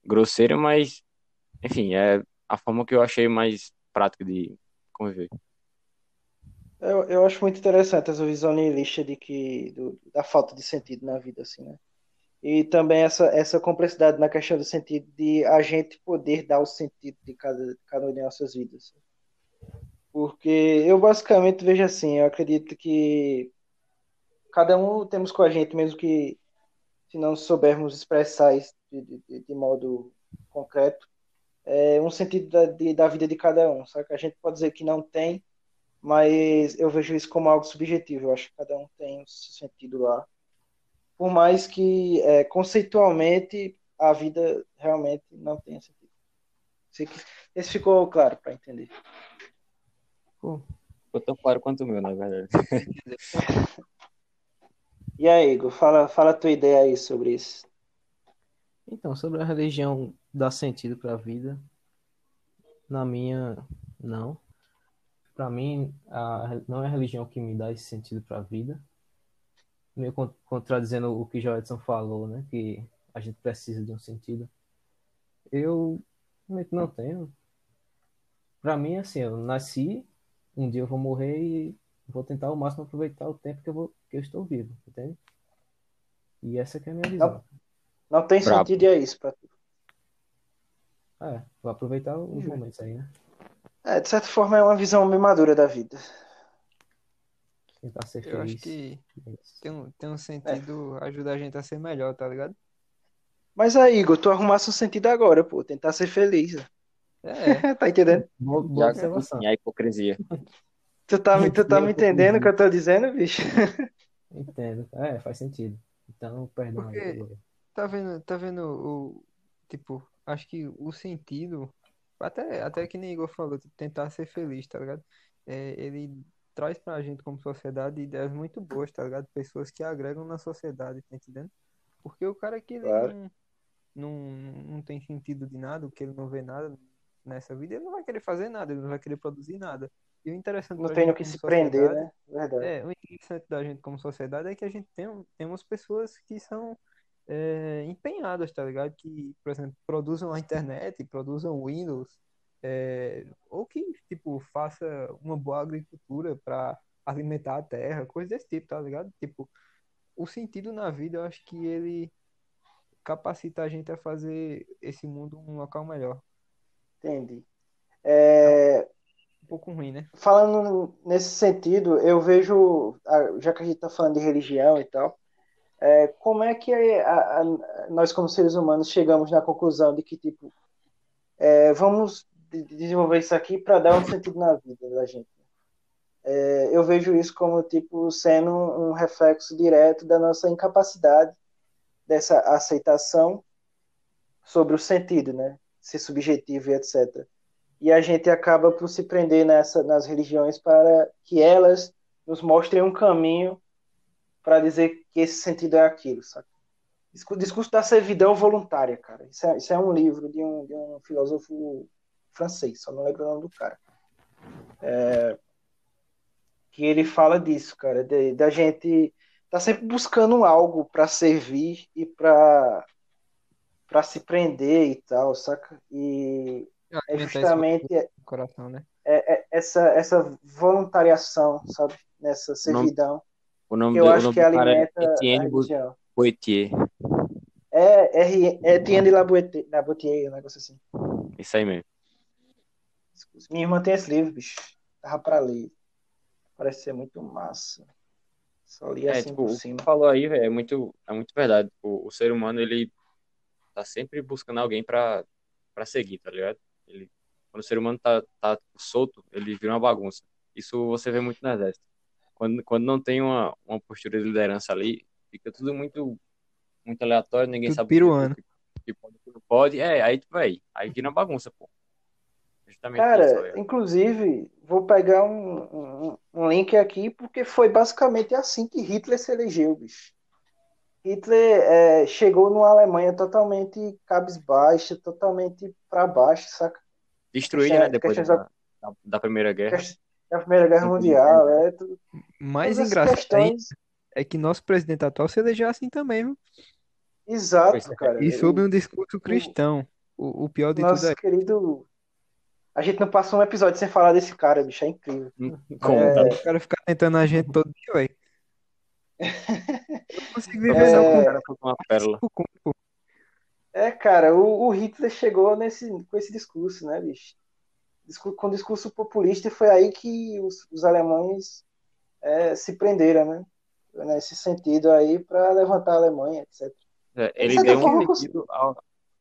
grosseira, mas enfim, é a forma que eu achei mais prática de conviver. Eu, eu acho muito interessante essa visão nihilista de que, do- da falta de sentido na vida, assim, né? E também essa, essa complexidade na questão do sentido de a gente poder dar o sentido de cada, cada uma de nossas vidas. Porque eu basicamente vejo assim, eu acredito que cada um temos com a gente, mesmo que se não soubermos expressar isso de, de, de modo concreto, é um sentido da, de, da vida de cada um, sabe? A gente pode dizer que não tem, mas eu vejo isso como algo subjetivo. Eu acho que cada um tem o seu sentido lá. Por mais que é, conceitualmente a vida realmente não tenha sentido. Esse ficou claro para entender. Ficou tão claro quanto o meu, na verdade. E aí, Igor, fala, fala a tua ideia aí sobre isso. Então, sobre a religião dar sentido para a vida, na minha, não. Para mim, a, não é a religião que me dá esse sentido para a vida. Meio con- contradizendo o que Joelson falou, né? Que a gente precisa de um sentido. Eu realmente não tenho. Para mim, assim, eu nasci, um dia eu vou morrer e vou tentar ao máximo aproveitar o tempo que eu, vou, que eu estou vivo, entende? E essa que é a minha visão. Não tem Brabo. sentido e é isso pra tu. É, vou aproveitar os momentos aí, né? É, de certa forma é uma visão bem madura da vida. Tentar ser Eu acho feliz. que É tem um, tem um sentido ajudar a gente a ser melhor, tá ligado? Mas aí, Igor, tu arrumasse um sentido agora, pô, tentar ser feliz. É, tá entendendo? Boa, boa Já observação. e a hipocrisia. Tu tá, me- tu tá me Eu entendendo o que eu tô dizendo, bicho? Entendo. É, faz sentido. Então, perdão aí. Porque- pelo- tá vendo, tá vendo o, tipo, acho que o sentido, até, até que nem Igor falou, tentar ser feliz, tá ligado? É, ele traz pra gente como sociedade ideias muito boas, tá ligado? Pessoas que agregam na sociedade, tá entendendo? Porque o cara que ele Claro. não, não, não tem sentido de nada, que ele não vê nada nessa vida, ele não vai querer fazer nada, ele não vai querer produzir nada. E o interessante Não tem no que se prender, né? Verdade. é, o interessante da gente como sociedade é que a gente tem, temos pessoas que são é, empenhadas, tá ligado? Que, por exemplo, produzam a internet, produzam Windows, é, ou que, tipo, faça uma boa agricultura para alimentar a terra, coisas desse tipo, tá ligado? Tipo, o sentido na vida, eu acho que ele capacita a gente a fazer esse mundo um local melhor. Entendi. É, Um pouco ruim, né? falando nesse sentido, eu vejo, já que a gente está falando de religião e tal, é, como é que a- a- nós, como seres humanos, chegamos na conclusão de que, tipo, é, vamos desenvolver isso aqui para dar um sentido na vida da gente? É, eu vejo isso como, tipo, sendo um reflexo direto da nossa incapacidade dessa aceitação sobre o sentido, né? Ser subjetivo e etc. E a gente acaba por se prender nessa, nas religiões para que elas nos mostrem um caminho para dizer que esse sentido é aquilo, sabe? Discu- Discurso da servidão voluntária, cara. Isso é, isso é um livro de um, de um filósofo francês, só não lembro o nome do cara. É, que ele fala disso, cara, de- da gente tá sempre buscando algo para servir e para para se prender e tal, saca? E é justamente coração, né? é- é- essa, essa voluntariação, sabe? Nessa servidão, O nome que eu do, o acho nome que do cara é alimenta a Etienne. Boitier. É, R, é Etienne Laboutier, um negócio assim. Isso aí mesmo. Minha irmã tem esse livro, bicho. Tava pra ler. Parece ser muito massa. Só li É, assim tipo, por o que cima. falou aí, velho, é muito, é muito verdade. Tipo, o ser humano, ele tá sempre buscando alguém pra, pra seguir, tá ligado? Ele, quando o ser humano tá, tá solto, ele vira uma bagunça. Isso você vê muito no exército. Quando, quando não tem uma, uma postura de liderança ali, fica tudo muito, muito aleatório, ninguém Tudo sabe piruano. o que, o que pode, o que não pode. É, aí, tipo, aí, aí vira uma bagunça, pô. Tá Cara, inclusive, vou pegar um, um, um link aqui, porque foi basicamente assim que Hitler se elegeu, bicho. Hitler é, chegou numa Alemanha totalmente cabisbaixa, totalmente para baixo, saca? Destruído, questão- né, depois da, da, da Primeira Guerra. Da Primeira Guerra Mundial, é tudo. Mais engraçado questões. é que nosso presidente atual se elegeu assim também, viu? Exato, é. cara. E sob um discurso cristão. O, o pior de tudo Nosso é querido A gente não passou um episódio sem falar desse cara, bicho, é incrível. Como, É. tá? O cara fica tentando a gente todo dia, velho. Eu não consigo viver É. O com cara uma pérola. É, cara, o, o Hitler chegou nesse, com esse discurso, né, bicho? Com discurso populista, e foi aí que os, os alemães é, se prenderam, né? Nesse sentido aí, para levantar a Alemanha, etc. É, ele deu um sentido ao...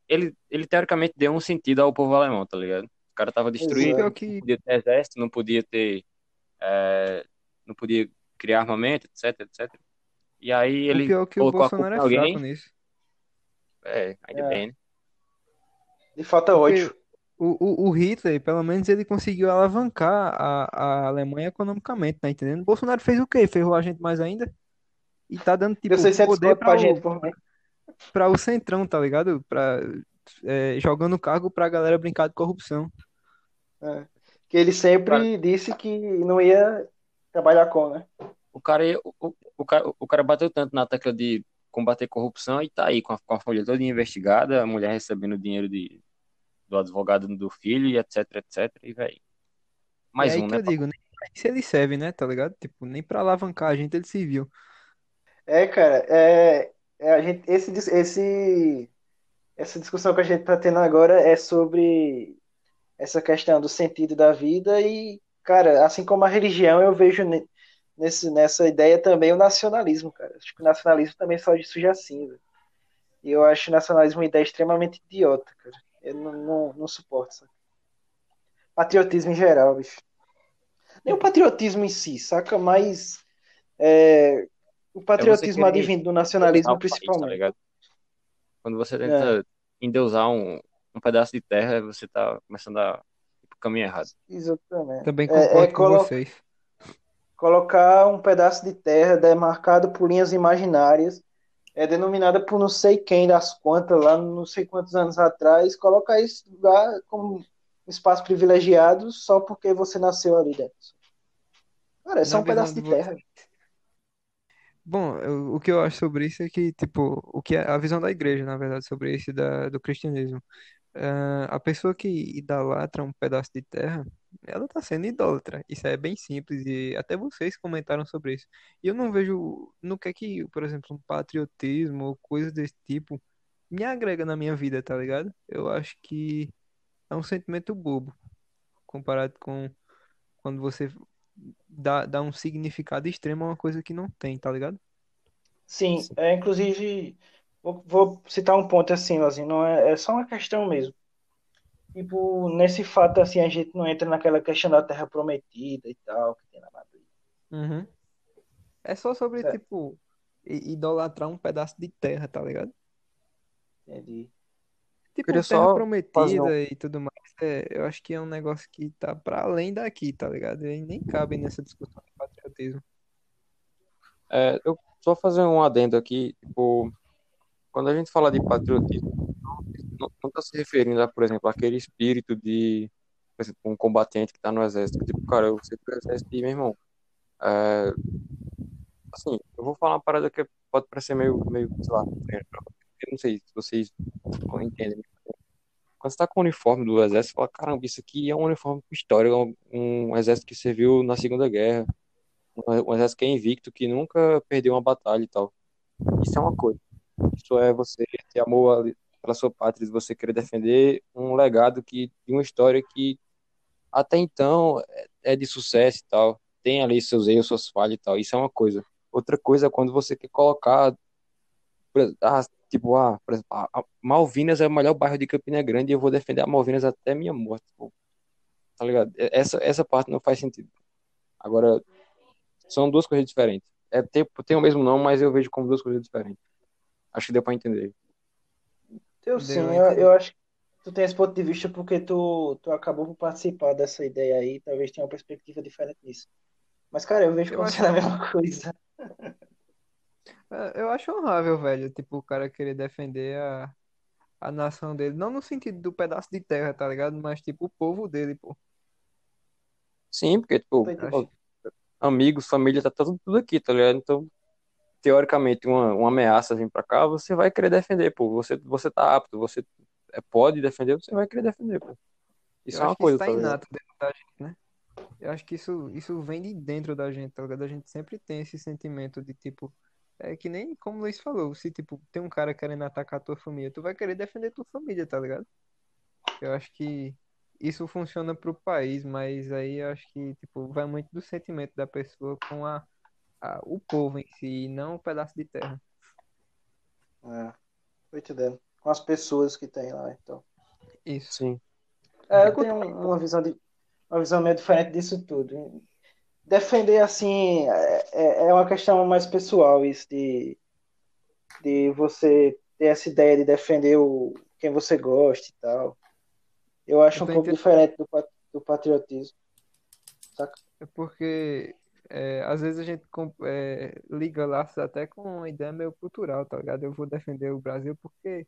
ele, ele teoricamente deu um sentido ao povo alemão, tá ligado? O cara tava destruído, não podia ter exército, não podia ter. é, não podia criar armamento, etc, etc. E aí o ele pior é que o Bolsonaro é em fraco alguém. nisso. É, ainda É. bem, né? De falta Porque ódio. o, o, o Hitler, pelo menos, ele conseguiu alavancar a, a Alemanha economicamente, tá entendendo? O Bolsonaro fez o quê? Ferrou a gente mais ainda? E tá dando, tipo, Eu sei se é poder pra pra gente o, pra o Centrão, tá ligado? Pra, é, jogando cargo pra galera brincar de corrupção. É. Que ele sempre disse que não ia trabalhar com, né? O cara, ia- o, o, o cara, o cara bateu tanto na tecla de combater corrupção e tá aí com a, com a folha toda investigada, a mulher recebendo dinheiro de, do advogado do filho e etc, etc. E, velho, mais aí um, que né? eu digo, nem isso ele serve, né? Tá ligado? Tipo, nem pra alavancar a gente ele serviu. É, cara, é, é a gente, esse, esse, essa discussão que a gente está tendo agora é sobre essa questão do sentido da vida e, cara, assim como a religião, eu vejo ne- nesse, nessa ideia também o nacionalismo, cara. Acho que o nacionalismo também só surge assim, velho. E eu acho o nacionalismo uma ideia extremamente idiota, cara. Eu não, não, não suporto, sabe? Patriotismo em geral, bicho. Nem o patriotismo em si, saca? Mas é, o patriotismo querer advindo do nacionalismo, o país, tá principalmente. Quando você tenta endeusar um, um pedaço de terra, você tá começando a ir pro caminho errado. Exatamente. Também É- concordo é com colo- vocês. Colocar um pedaço de terra demarcado por linhas imaginárias, é denominada por não sei quem das quantas, lá não sei quantos anos atrás, colocar isso lá como um espaço privilegiado só porque você nasceu ali dentro. Cara, é só Na um pedaço de terra. Bom, eu- o que eu acho sobre isso é que, tipo, o que é a visão da igreja, na verdade, sobre isso da, do cristianismo. Ah, a pessoa que idolatra um pedaço de terra, ela tá sendo idólatra. Isso é bem simples e até vocês comentaram sobre isso. E eu não vejo no que é que, por exemplo, um patriotismo ou coisas desse tipo me agrega na minha vida, tá ligado? Eu acho que é um sentimento bobo comparado com quando você dá, dá um significado extremo a uma coisa que não tem, tá ligado? Sim, é, inclusive, vou, vou citar um ponto assim, assim, não é, é só uma questão mesmo. Tipo, nesse fato, assim, a gente não entra naquela questão da terra prometida e tal, que tem na Bíblia. Uhum. É só sobre, Certo. tipo, idolatrar um pedaço de terra, tá ligado? Entendi. Tipo, Queria terra só prometida um- e tudo mais. é, eu acho que é um negócio que tá pra além daqui, tá ligado? E nem cabe nessa discussão de patriotismo. É, eu só fazer um adendo aqui, tipo, quando a gente fala de patriotismo, não, não tá se referindo a, por exemplo, aquele espírito de, exemplo, um combatente que tá no exército, tipo, cara, eu sei que o exército, e, meu irmão, é, assim, eu vou falar uma parada que pode parecer meio, meio, sei lá, eu não sei se vocês entendem. Quando você tá com o uniforme do exército, você fala, caramba, isso aqui é um uniforme com história, um, um exército que serviu na Segunda Guerra, um, um exército que é invicto, que nunca perdeu uma batalha e tal. Isso é uma coisa. Isso é você ter amor pela sua pátria, você querer defender um legado que, de uma história que até então é- de sucesso e tal. Tem ali seus erros, suas falhas e tal. Isso é uma coisa. Outra coisa é quando você quer colocar, ah, tipo, ah, por exemplo, ah, Malvinas é o melhor bairro de Campina Grande e eu vou defender a Malvinas até minha morte. Pô. Tá ligado? Essa, essa parte não faz sentido. Agora, são duas coisas diferentes. É, tem, tem o mesmo nome, mas eu vejo como duas coisas diferentes. Acho que deu pra entender. Eu sim, eu eu, acho que tu tem esse ponto de vista porque tu, tu acabou por participar dessa ideia aí, talvez tenha uma perspectiva diferente disso. Mas, cara, eu vejo Eu como acho- sendo a mesma coisa. É, Eu acho honrável, velho, tipo, o cara querer defender a, a nação dele. Não no sentido do pedaço de terra, tá ligado? Mas, tipo, o povo dele, pô. Sim, porque, tipo, pô, amigos, família, tá tudo, tudo aqui, tá ligado? Então, teoricamente, uma, uma ameaça vir pra cá, você vai querer defender, pô. Você, você tá apto, você é, pode defender, você vai querer defender, pô. Isso eu é uma acho que coisa, isso tá tá inato dentro da gente, né? Eu acho que isso, isso vem de dentro da gente, tá ligado? A gente sempre tem esse sentimento de tipo. É que nem como o Luiz falou, se tipo, tem um cara querendo atacar a tua família, tu vai querer defender tua família, tá ligado? Eu acho que isso funciona pro país, mas aí eu acho que tipo, vai muito do sentimento da pessoa com a, a- o povo em si, e não um pedaço de terra. É, tô entendendo. Com as pessoas que tem lá, então. Isso. Sim. É, eu tenho um- uma visão, de, uma visão meio diferente disso tudo. Defender, assim, é, é- é uma questão mais pessoal, isso de, de você ter essa ideia de defender o, quem você gosta e tal. Eu acho Eu um pouco diferente do, do patriotismo. Saca? É porque é, às vezes a gente com- é, liga laços até com uma ideia meio cultural, tá ligado? Eu vou defender o Brasil porque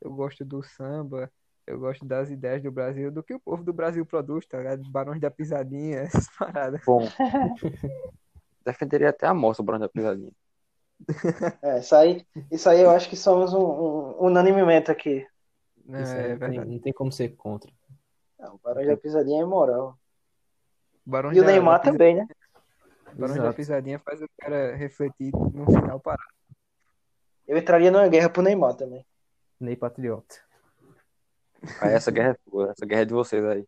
eu gosto do samba, eu gosto das ideias do Brasil, do que o povo do Brasil produz, tá ligado? Barões da Pisadinha, essas paradas. Bom. Defenderia até a morte o Bruno da Pisadinha. É, isso aí, isso aí eu acho que somos um, um unanimamente aqui. É, Isso aí é não tem, verdade. não tem como ser contra. Não, o Barão da Pisadinha é imoral. Barões E o da, Neymar Pisa- também, né? Barões da Exato. Pisadinha faz o cara refletir no final parar. Eu entraria numa guerra pro Neymar também. Ney Patriota. Aí essa guerra é sua, essa guerra é de vocês aí.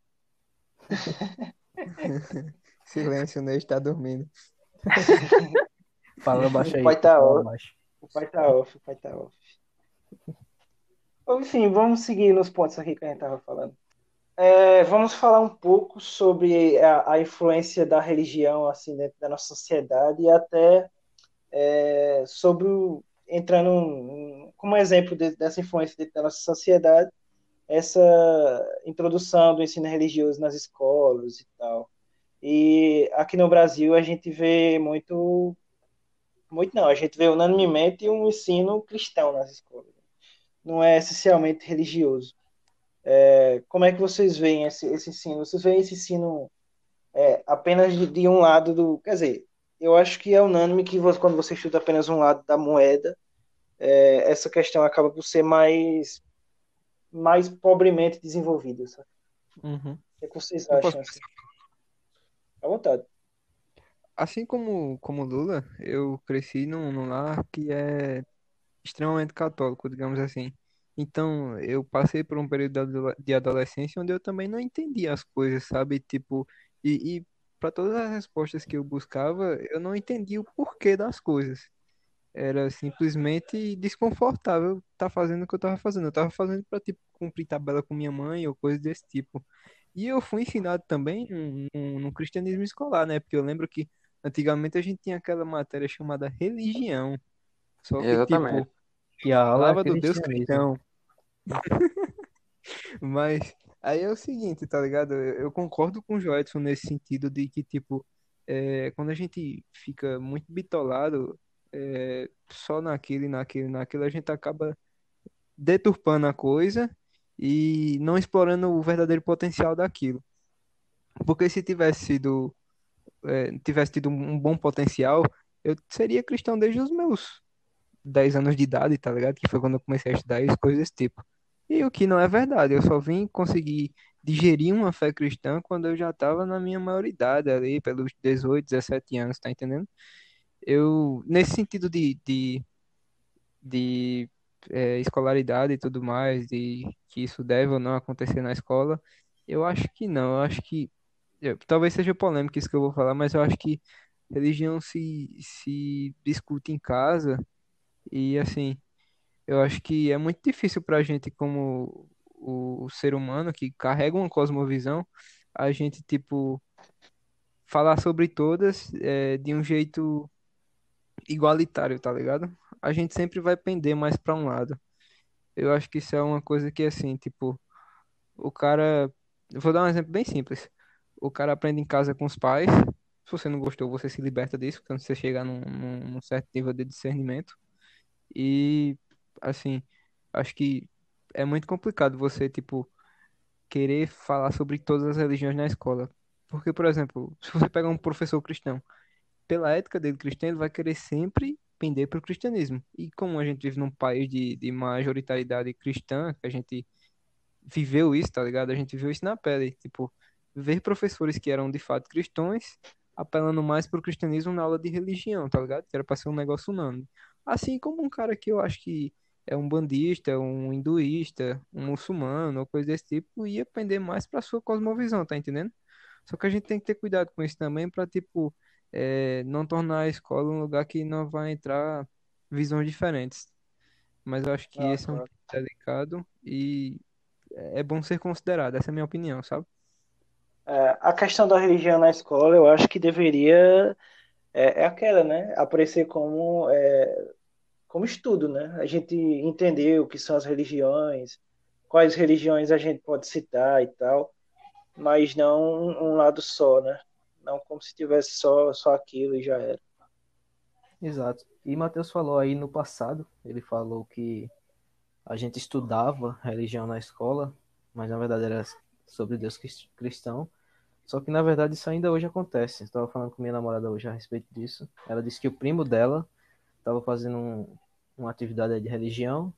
Silêncio, o Ney está dormindo. Fala baixo aí. O pai tá ó. baixo. O pai tá off, o pai tá off. Enfim, vamos seguir nos pontos aqui que a gente tava falando. É, vamos falar um pouco sobre a, a influência da religião assim dentro da nossa sociedade e até é, sobre o, entrando um- como exemplo de- dessa influência dentro da nossa sociedade, essa introdução do ensino religioso nas escolas e tal. E aqui no Brasil a gente vê muito muito não, a gente vê unanimemente um ensino cristão nas escolas. Não é essencialmente religioso. É, como é que vocês veem esse, esse ensino? Vocês veem esse ensino é, apenas de, de um lado do. Quer dizer, eu acho que é unânime que você- quando você estuda apenas um lado da moeda, é, essa questão acaba por ser mais, mais pobremente desenvolvida. Sabe? Uhum. O que, vocês acham? posso Assim? À vontade. Assim como, como Lula, eu cresci num, num lar que é extremamente católico, digamos assim. Então, eu passei por um período de ado- de adolescência onde eu também não entendia as coisas, sabe? Tipo, e, e para todas as respostas que eu buscava, eu não entendia o porquê das coisas. Era simplesmente desconfortável estar fazendo o que eu estava fazendo. Eu estava fazendo para, tipo, cumprir tabela com minha mãe ou coisa desse tipo. E eu fui ensinado também no, no, no cristianismo escolar, né? Porque eu lembro que antigamente a gente tinha aquela matéria chamada religião. Só que, Exatamente. tipo, E a aula falava é do Deus cristianismo. cristão. Mas aí é o seguinte, tá ligado? Eu, concordo com o Joedson nesse sentido de que, tipo, é, quando a gente fica muito bitolado é, só naquilo e naquilo a gente acaba deturpando a coisa e não explorando o verdadeiro potencial daquilo. Porque se tivesse sido, é, tivesse tido um bom potencial, eu seria cristão desde os meus 10 anos de idade, tá ligado? Que foi quando eu comecei a estudar isso, coisas desse tipo. E o que não é verdade, eu só vim conseguir digerir uma fé cristã quando eu já estava na minha maioridade ali, pelos 18, 17 anos, tá entendendo? Eu, nesse sentido de, de, de é, escolaridade e tudo mais, de que isso deve ou não acontecer na escola, eu acho que não, eu acho que, eu- talvez seja polêmico isso que eu vou falar, mas eu acho que religião se, se discute em casa e assim, eu acho que é muito difícil pra gente como o, ser humano que carrega uma cosmovisão, a gente tipo falar sobre todas é, de um jeito igualitário, tá ligado? A gente sempre vai pender mais pra um lado. Eu acho que isso é uma coisa que assim, tipo, o cara, vou dar um exemplo bem simples. O cara aprende em casa com os pais. Se você não gostou, você se liberta disso, quando você chegar num, num certo nível de discernimento. E assim, acho que é muito complicado você, tipo, querer falar sobre todas as religiões na escola. Porque, por exemplo, se você pegar um professor cristão, pela ética dele cristã, ele vai querer sempre pender para o cristianismo. E como a gente vive num país de, de majoritariedade cristã, que a gente viveu isso, tá ligado? A gente viveu isso na pele. Tipo, ver professores que eram de fato cristãos apelando mais pro cristianismo na aula de religião, tá ligado? Que era pra ser um negócio unânime. Assim como um cara que eu acho que é um bandista, um hinduísta, um muçulmano, ou coisa desse tipo, ia pender mais pra sua cosmovisão, tá entendendo? Só que a gente tem que ter cuidado com isso também pra, tipo, é, não tornar a escola um lugar que não vai entrar visões diferentes. Mas eu acho que Ah, esse é um claro. ponto delicado e é bom ser considerado. Essa é a minha opinião, sabe? É, a questão da religião na escola, eu acho que deveria é, é aquela, né? Aparecer como é, como estudo, né? A gente entender o que são as religiões, quais religiões a gente pode citar e tal, mas não um, lado só, né? Não como se tivesse só só aquilo e já era. Exato. E Mateus falou aí no passado, ele falou que a gente estudava religião na escola, mas na verdade era sobre Deus crist- cristão. Só que na verdade isso ainda hoje acontece. Estava falando com minha namorada hoje a respeito disso. Ela disse que o primo dela estava fazendo um- uma atividade de religião,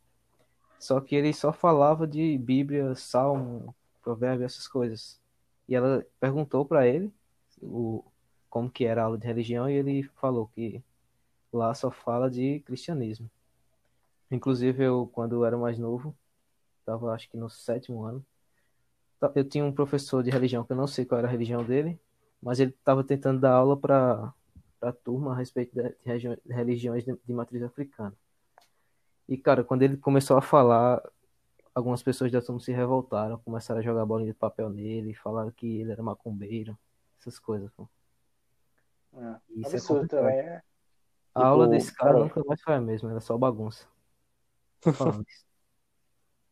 só que ele só falava de Bíblia, Salmo, Provérbio, essas coisas. E ela perguntou para ele o, como que era a aula de religião e ele falou que lá só fala de cristianismo. Inclusive eu, quando eu era mais novo, estava acho que no sétimo ano, eu tinha um professor de religião que eu não sei qual era a religião dele, mas ele estava tentando dar aula para a turma a respeito de religiões de, de matriz africana. E, cara, quando ele começou a falar, algumas pessoas da turma se revoltaram, começaram a jogar bolinha de papel nele, falaram que ele era macumbeiro, essas coisas, pô. É, Isso é absurdo complicado. também, né? A aula Tipo, desse cara cara- nunca mais foi a mesma, era só bagunça.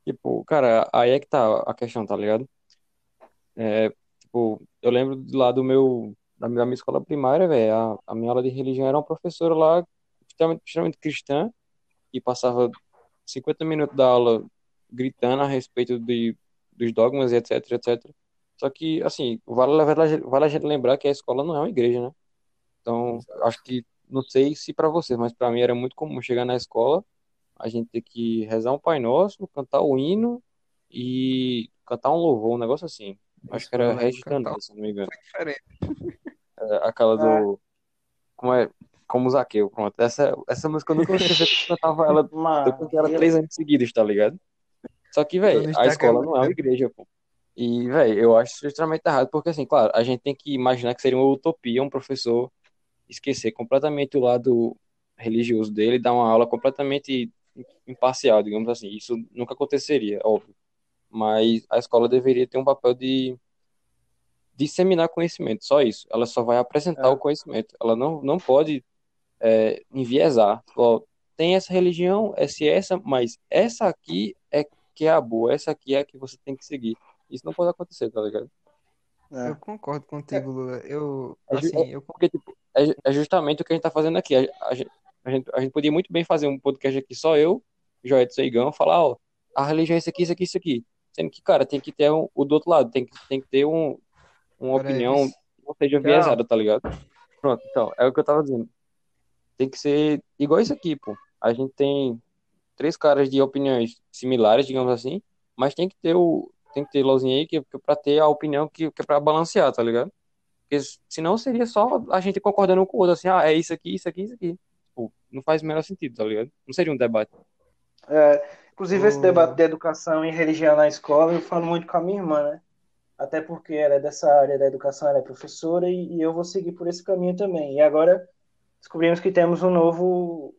Tipo, cara, aí é que tá a questão, tá ligado? É, tipo, eu lembro lá do meu, da minha da minha escola primária, velho, a, a minha aula de religião era uma professora lá, extremamente, extremamente cristã, que passava 50 minutos da aula gritando a respeito de, dos dogmas e etc, etc. Só que, assim, vale, vale, a gente lembrar que a escola não é uma igreja, né? Então, acho que, não sei se pra vocês, mas pra mim era muito comum chegar na escola, a gente ter que rezar um Pai Nosso, cantar o hino e cantar um louvor, um negócio assim. Acho que era Regis Dantas, se não me engano. foi diferente. É, Aquela do. Como é? Como Zaqueu, pronto. Essa, essa música eu nunca vou esquecer porque eu cantava ela, eu Mano, cantei ela três anos seguidos, tá ligado? Só que, velho, a escola não é uma igreja, pô. E, velho, eu acho isso extremamente errado, porque, assim, claro, a gente tem que imaginar que seria uma utopia um professor esquecer completamente o lado religioso dele e dar uma aula completamente imparcial, digamos assim. Isso nunca aconteceria, óbvio. Mas a escola deveria ter um papel de disseminar conhecimento, só isso. Ela só vai apresentar É. o conhecimento. Ela não, não pode é, enviesar. Ó, tem essa religião, essa e essa, mas essa aqui é que é a boa, essa aqui é a que você tem que seguir. Isso não pode acontecer, tá ligado? é. Eu concordo contigo, Lula. Eu, É assim, eu Porque, tipo, é, é justamente o que a gente tá fazendo aqui. A, a gente, a gente, a gente podia muito bem fazer um podcast aqui, só eu, Joedson e Igão, falar, ó, a religião é isso aqui, isso aqui, isso aqui. Sendo que, cara, tem que ter um, o do outro lado, tem que, tem que ter um, uma opinião não seja viesada, tá ligado? Pronto, então, é o que eu tava dizendo. Tem que ser igual isso aqui, pô. A gente tem três caras de opiniões similares, digamos assim, mas tem que ter o tem que ter lozinha aí que, que para ter a opinião que, que é para balancear, tá ligado? Porque senão seria só a gente concordando um com o outro, assim, ah, é isso aqui, isso aqui, isso aqui. Tipo, não faz o menor sentido, tá ligado? Não seria um debate. É, inclusive, esse debate de educação e religião na escola, eu falo muito com a minha irmã, né? Até porque ela é dessa área da educação, ela é professora e, e eu vou seguir por esse caminho também. E agora descobrimos que temos um novo,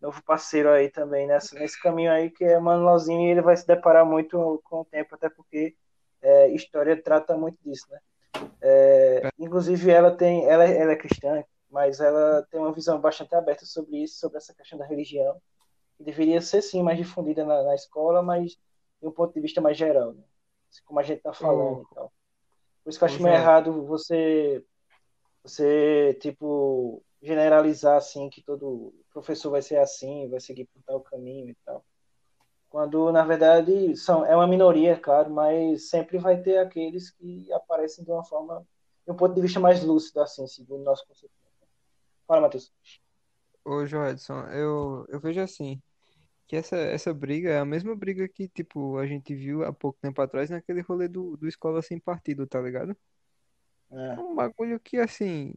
novo parceiro aí também nessa, nesse caminho aí, que é Mano e ele vai se deparar muito com o tempo, até porque é, história trata muito disso, né? É, inclusive, ela tem, ela, ela é cristã, mas ela tem uma visão bastante aberta sobre isso, sobre essa questão da religião, que deveria ser sim mais difundida na, na escola, mas de um ponto de vista mais geral, né? Como a gente está falando e tal. Por isso que eu acho meio errado você, você tipo generalizar assim que todo professor vai ser assim, vai seguir por tal caminho e tal. Quando na verdade são é uma minoria, claro, mas sempre vai ter aqueles que aparecem de uma forma, de um ponto de vista mais lúcido assim, segundo o nosso conceito. Fala, Matheus. Ô, Joedson, eu, eu vejo assim, que essa, essa briga é a mesma briga que, tipo, a gente viu há pouco tempo atrás naquele rolê do, do Escola Sem Partido, tá ligado? É É, um bagulho que, assim,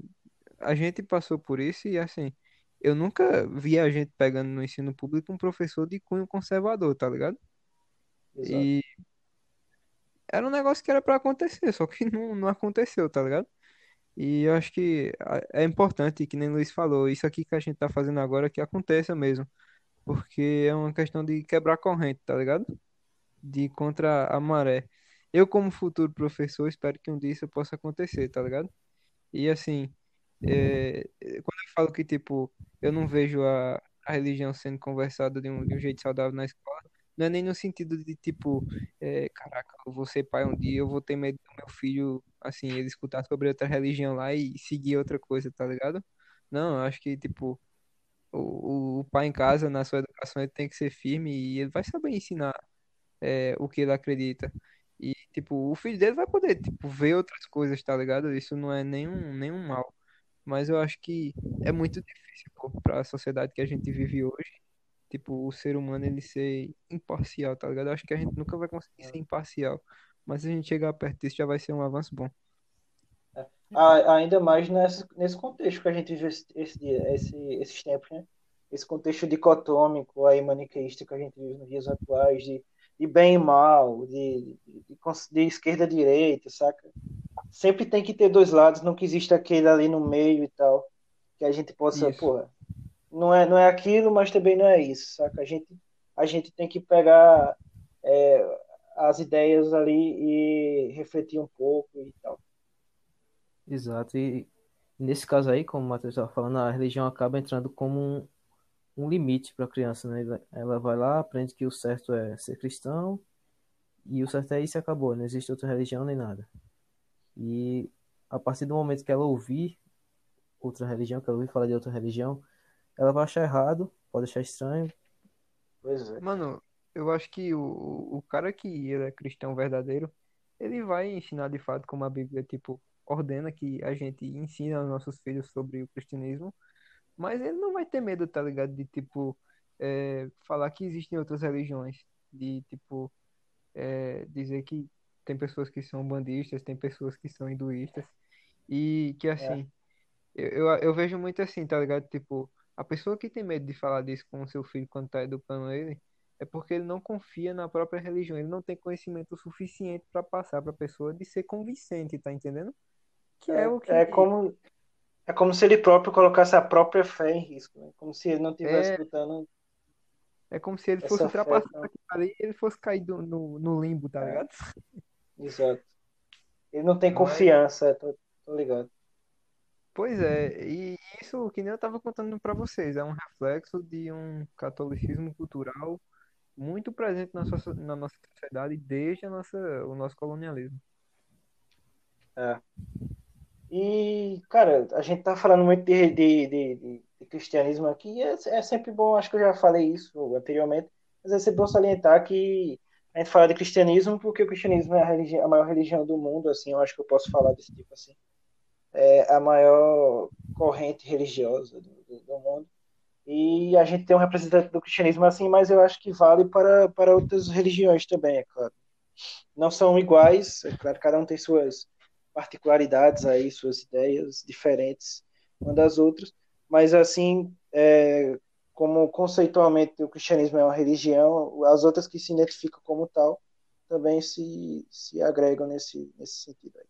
a gente passou por isso e, assim, eu nunca vi a gente pegando no ensino público um professor de cunho conservador, tá ligado? exato. E era um negócio que era pra acontecer, só que não, não aconteceu, tá ligado? E eu acho que é importante, que nem o Luiz falou, isso aqui que a gente tá fazendo agora que aconteça mesmo, porque é uma questão de quebrar corrente, tá ligado? De contra a maré. Eu, como futuro professor, espero que um dia isso possa acontecer, tá ligado? E assim, é, quando eu falo que, tipo, eu não vejo a, a religião sendo conversada de um, de um jeito saudável na escola, não é nem no sentido de, tipo, é, caraca, eu vou ser pai um dia, eu vou ter medo do meu filho, assim, ele escutar sobre outra religião lá e seguir outra coisa, tá ligado? Não, eu acho que, tipo, o, o pai em casa, na sua educação, ele tem que ser firme e ele vai saber ensinar é, o que ele acredita. E, tipo, o filho dele vai poder, tipo, ver outras coisas, tá ligado? Isso não é nenhum, nenhum mal. Mas eu acho que é muito difícil, pô, pra sociedade que a gente vive hoje, tipo, o ser humano ele ser imparcial, tá ligado? Eu acho que a gente nunca vai conseguir ser imparcial. Mas se a gente chegar perto disso, já vai ser um avanço bom. A- Ainda mais nesse, nesse contexto que a gente vive esse, esse dia- esse- esses tempos, né? Esse contexto dicotômico aí, maniqueísta que a gente vive nos dias atuais, de, de bem e mal, de, de, de esquerda e direita, saca? Sempre tem que ter dois lados, não que exista aquele ali no meio e tal, que a gente possa, Isso. porra, não é, não é aquilo, mas também não é isso, saca? A gente, a gente tem que pegar é, as ideias ali e refletir um pouco e tal. Exato. E nesse caso aí, como o Matheus estava falando, a religião acaba entrando como um, um limite para a criança, né? Ela- vai lá, aprende que o certo é ser cristão e o certo é isso e acabou. Não existe outra religião nem nada. E a partir do momento que ela ouvir outra religião, que ela ouvir falar de outra religião, ela vai achar errado, pode achar estranho. Pois é. Mano, eu acho que o, o cara que ele é cristão verdadeiro, ele vai ensinar de fato como a Bíblia, tipo, ordena que a gente ensina aos nossos filhos sobre o cristianismo, mas ele não vai ter medo, tá ligado? De, tipo, é, falar que existem outras religiões, de, tipo, é, dizer que tem pessoas que são bandistas, tem pessoas que são hinduístas, e que, assim, eu, eu, eu vejo muito assim, tá ligado? Tipo, a pessoa que tem medo de falar disso com o seu filho quando tá educando ele, é porque ele não confia na própria religião, ele não tem conhecimento suficiente pra passar pra pessoa de ser convincente, tá entendendo? Que é, o que É como, é como se ele próprio colocasse a própria fé em risco, né? Como se ele não estivesse É. lutando. é como se ele fosse ultrapassar então. aquilo ali e ele fosse cair do- no, no limbo, tá É. ligado? Exato. Ele não tem confiança, tô, tô ligado. Pois é, e isso que nem eu tava contando pra vocês, é um reflexo de um catolicismo cultural muito presente na, socie- na nossa sociedade desde a nossa, o nosso colonialismo. É. E, cara, a gente tá falando muito de, de, de, de- cristianismo aqui, e é, é sempre bom, acho que eu já falei isso anteriormente, mas é sempre bom salientar que a gente fala de cristianismo porque o cristianismo é a, a maior religião do mundo, assim, eu acho que eu posso falar desse tipo assim. É a maior corrente religiosa do, do, do mundo. E a gente tem um representante do cristianismo assim, mas eu acho que vale para, para outras religiões também, é claro. Não são iguais, é claro, cada um tem suas particularidades aí, suas ideias diferentes uma das outras, mas assim, é, como conceitualmente o cristianismo é uma religião, as outras que se identificam como tal também se, se agregam nesse, nesse sentido aí.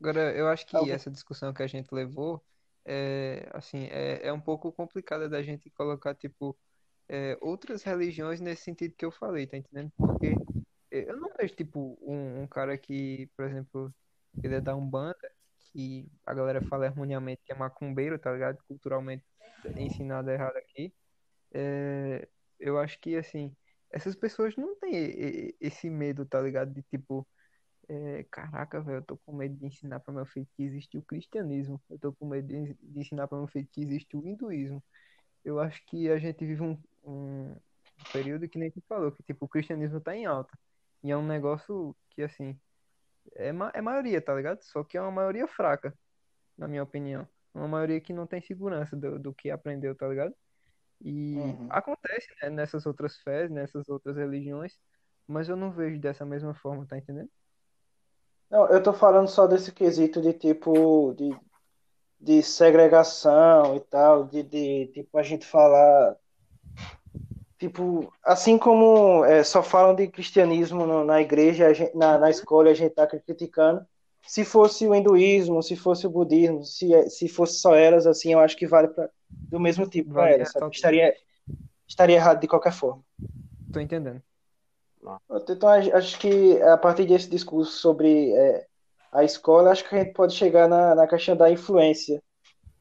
Agora, eu acho que Alguém- essa discussão que a gente levou é, assim, é, é um pouco complicada da gente colocar, tipo, é, outras religiões nesse sentido que eu falei, tá entendendo? Porque eu não vejo, tipo, um, um cara que, por exemplo, ele é da Umbanda, que a galera fala erroneamente que é macumbeiro, tá ligado? Culturalmente ensinado errado aqui. É, eu acho que, assim, essas pessoas não têm esse medo, tá ligado? De, tipo, é, caraca, velho, eu tô com medo de ensinar para meu filho que existe o cristianismo. Eu tô com medo de, de ensinar para meu filho que existe o hinduísmo. Eu acho que a gente vive um, um período que nem tu falou, que tipo, o cristianismo tá em alta. E é um negócio que, assim, é, ma é maioria, tá ligado? Só que é uma maioria fraca, na minha opinião. Uma maioria que não tem segurança do, do que aprendeu, tá ligado? E Uhum. acontece, né, nessas outras fés, nessas outras religiões, mas eu não vejo dessa mesma forma, tá entendendo? Não, eu tô falando só desse quesito de tipo de, de segregação e tal, de, de tipo a gente falar tipo assim como é, só falam de cristianismo no- na igreja, gente- na, na escola a gente tá criticando. Se fosse o hinduísmo, se fosse o budismo, se, é- se fosse só elas, assim, eu acho que vale pra, do mesmo tipo para Vale elas, sabe? ressaltar. Estaria, estaria errado de qualquer forma. Tô entendendo. Então, acho que a partir desse discurso sobre é, a escola, acho que a gente pode chegar na, na questão da influência.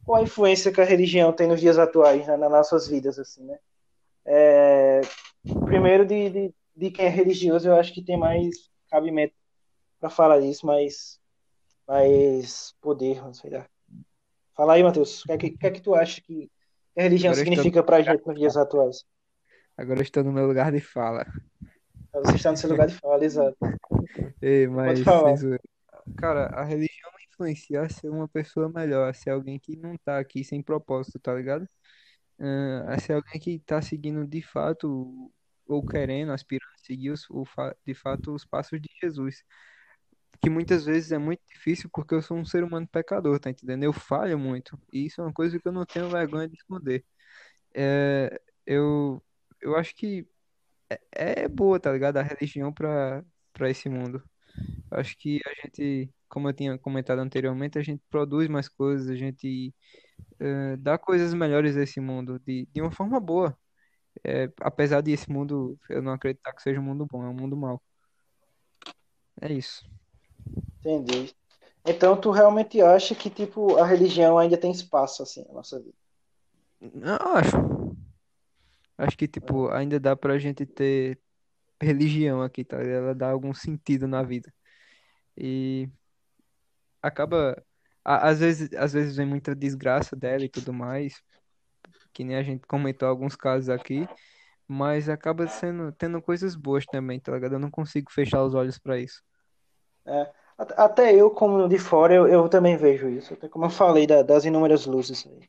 Qual a influência que a religião tem nos dias atuais, né, nas nossas vidas, assim, né? É, primeiro, de, de, de quem é religioso, eu acho que tem mais cabimento para falar disso, mais, mais poder, não sei lá. Fala aí, Matheus, o que é que, que é que tu acha que a religião Agora eu estou- significa pra gente nos dias atuais? Agora eu estou no meu lugar de fala. Você está no seu lugar de fala, exato. Ei, mas, cara, a religião influencia a ser uma pessoa melhor, a ser alguém que não tá aqui sem propósito, tá ligado? Ah, a ser alguém que tá seguindo de fato, ou querendo, aspirando a seguir os, o, de fato os passos de Jesus. Que muitas vezes é muito difícil porque eu sou um ser humano pecador, tá entendendo? Eu falho muito. E isso é uma coisa que eu não tenho vergonha de esconder. É, eu, eu acho que é boa, tá ligado? A religião pra esse mundo. Acho que a gente, como eu tinha comentado anteriormente, a gente produz mais coisas, a gente eh, dá coisas melhores a esse mundo de, de uma forma boa. É, apesar de esse mundo, eu não acreditar que seja um mundo bom, é um mundo mau. É isso. Entendi. Então, tu realmente acha que, tipo, a religião ainda tem espaço, assim, na nossa vida? Não, acho. Acho que, tipo, ainda dá pra gente ter religião aqui, tá? Ela dá algum sentido na vida. E acaba. Às vezes, às vezes vem muita desgraça dela e tudo mais, que nem a gente comentou alguns casos aqui, mas acaba sendo, tendo coisas boas também, tá ligado? Eu não consigo fechar os olhos pra isso. É. At- Até eu, como de fora, eu, eu também vejo isso. Até como eu falei da- das inúmeras luzes aí.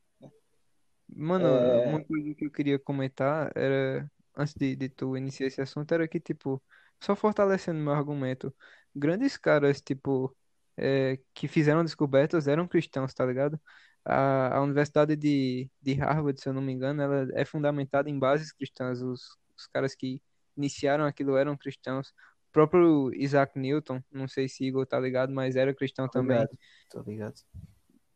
Mano, É. uma coisa que eu queria comentar era, antes de, de tu iniciar esse assunto, era que, tipo, só fortalecendo meu argumento, grandes caras, tipo, é, que fizeram descobertas eram cristãos, tá ligado? A, a Universidade de, de Harvard, se eu não me engano, ela é fundamentada em bases cristãs. Os, os caras que iniciaram aquilo eram cristãos. O próprio Isaac Newton, não sei se Igor tá ligado, mas era cristão também. Obrigado. Tô ligado.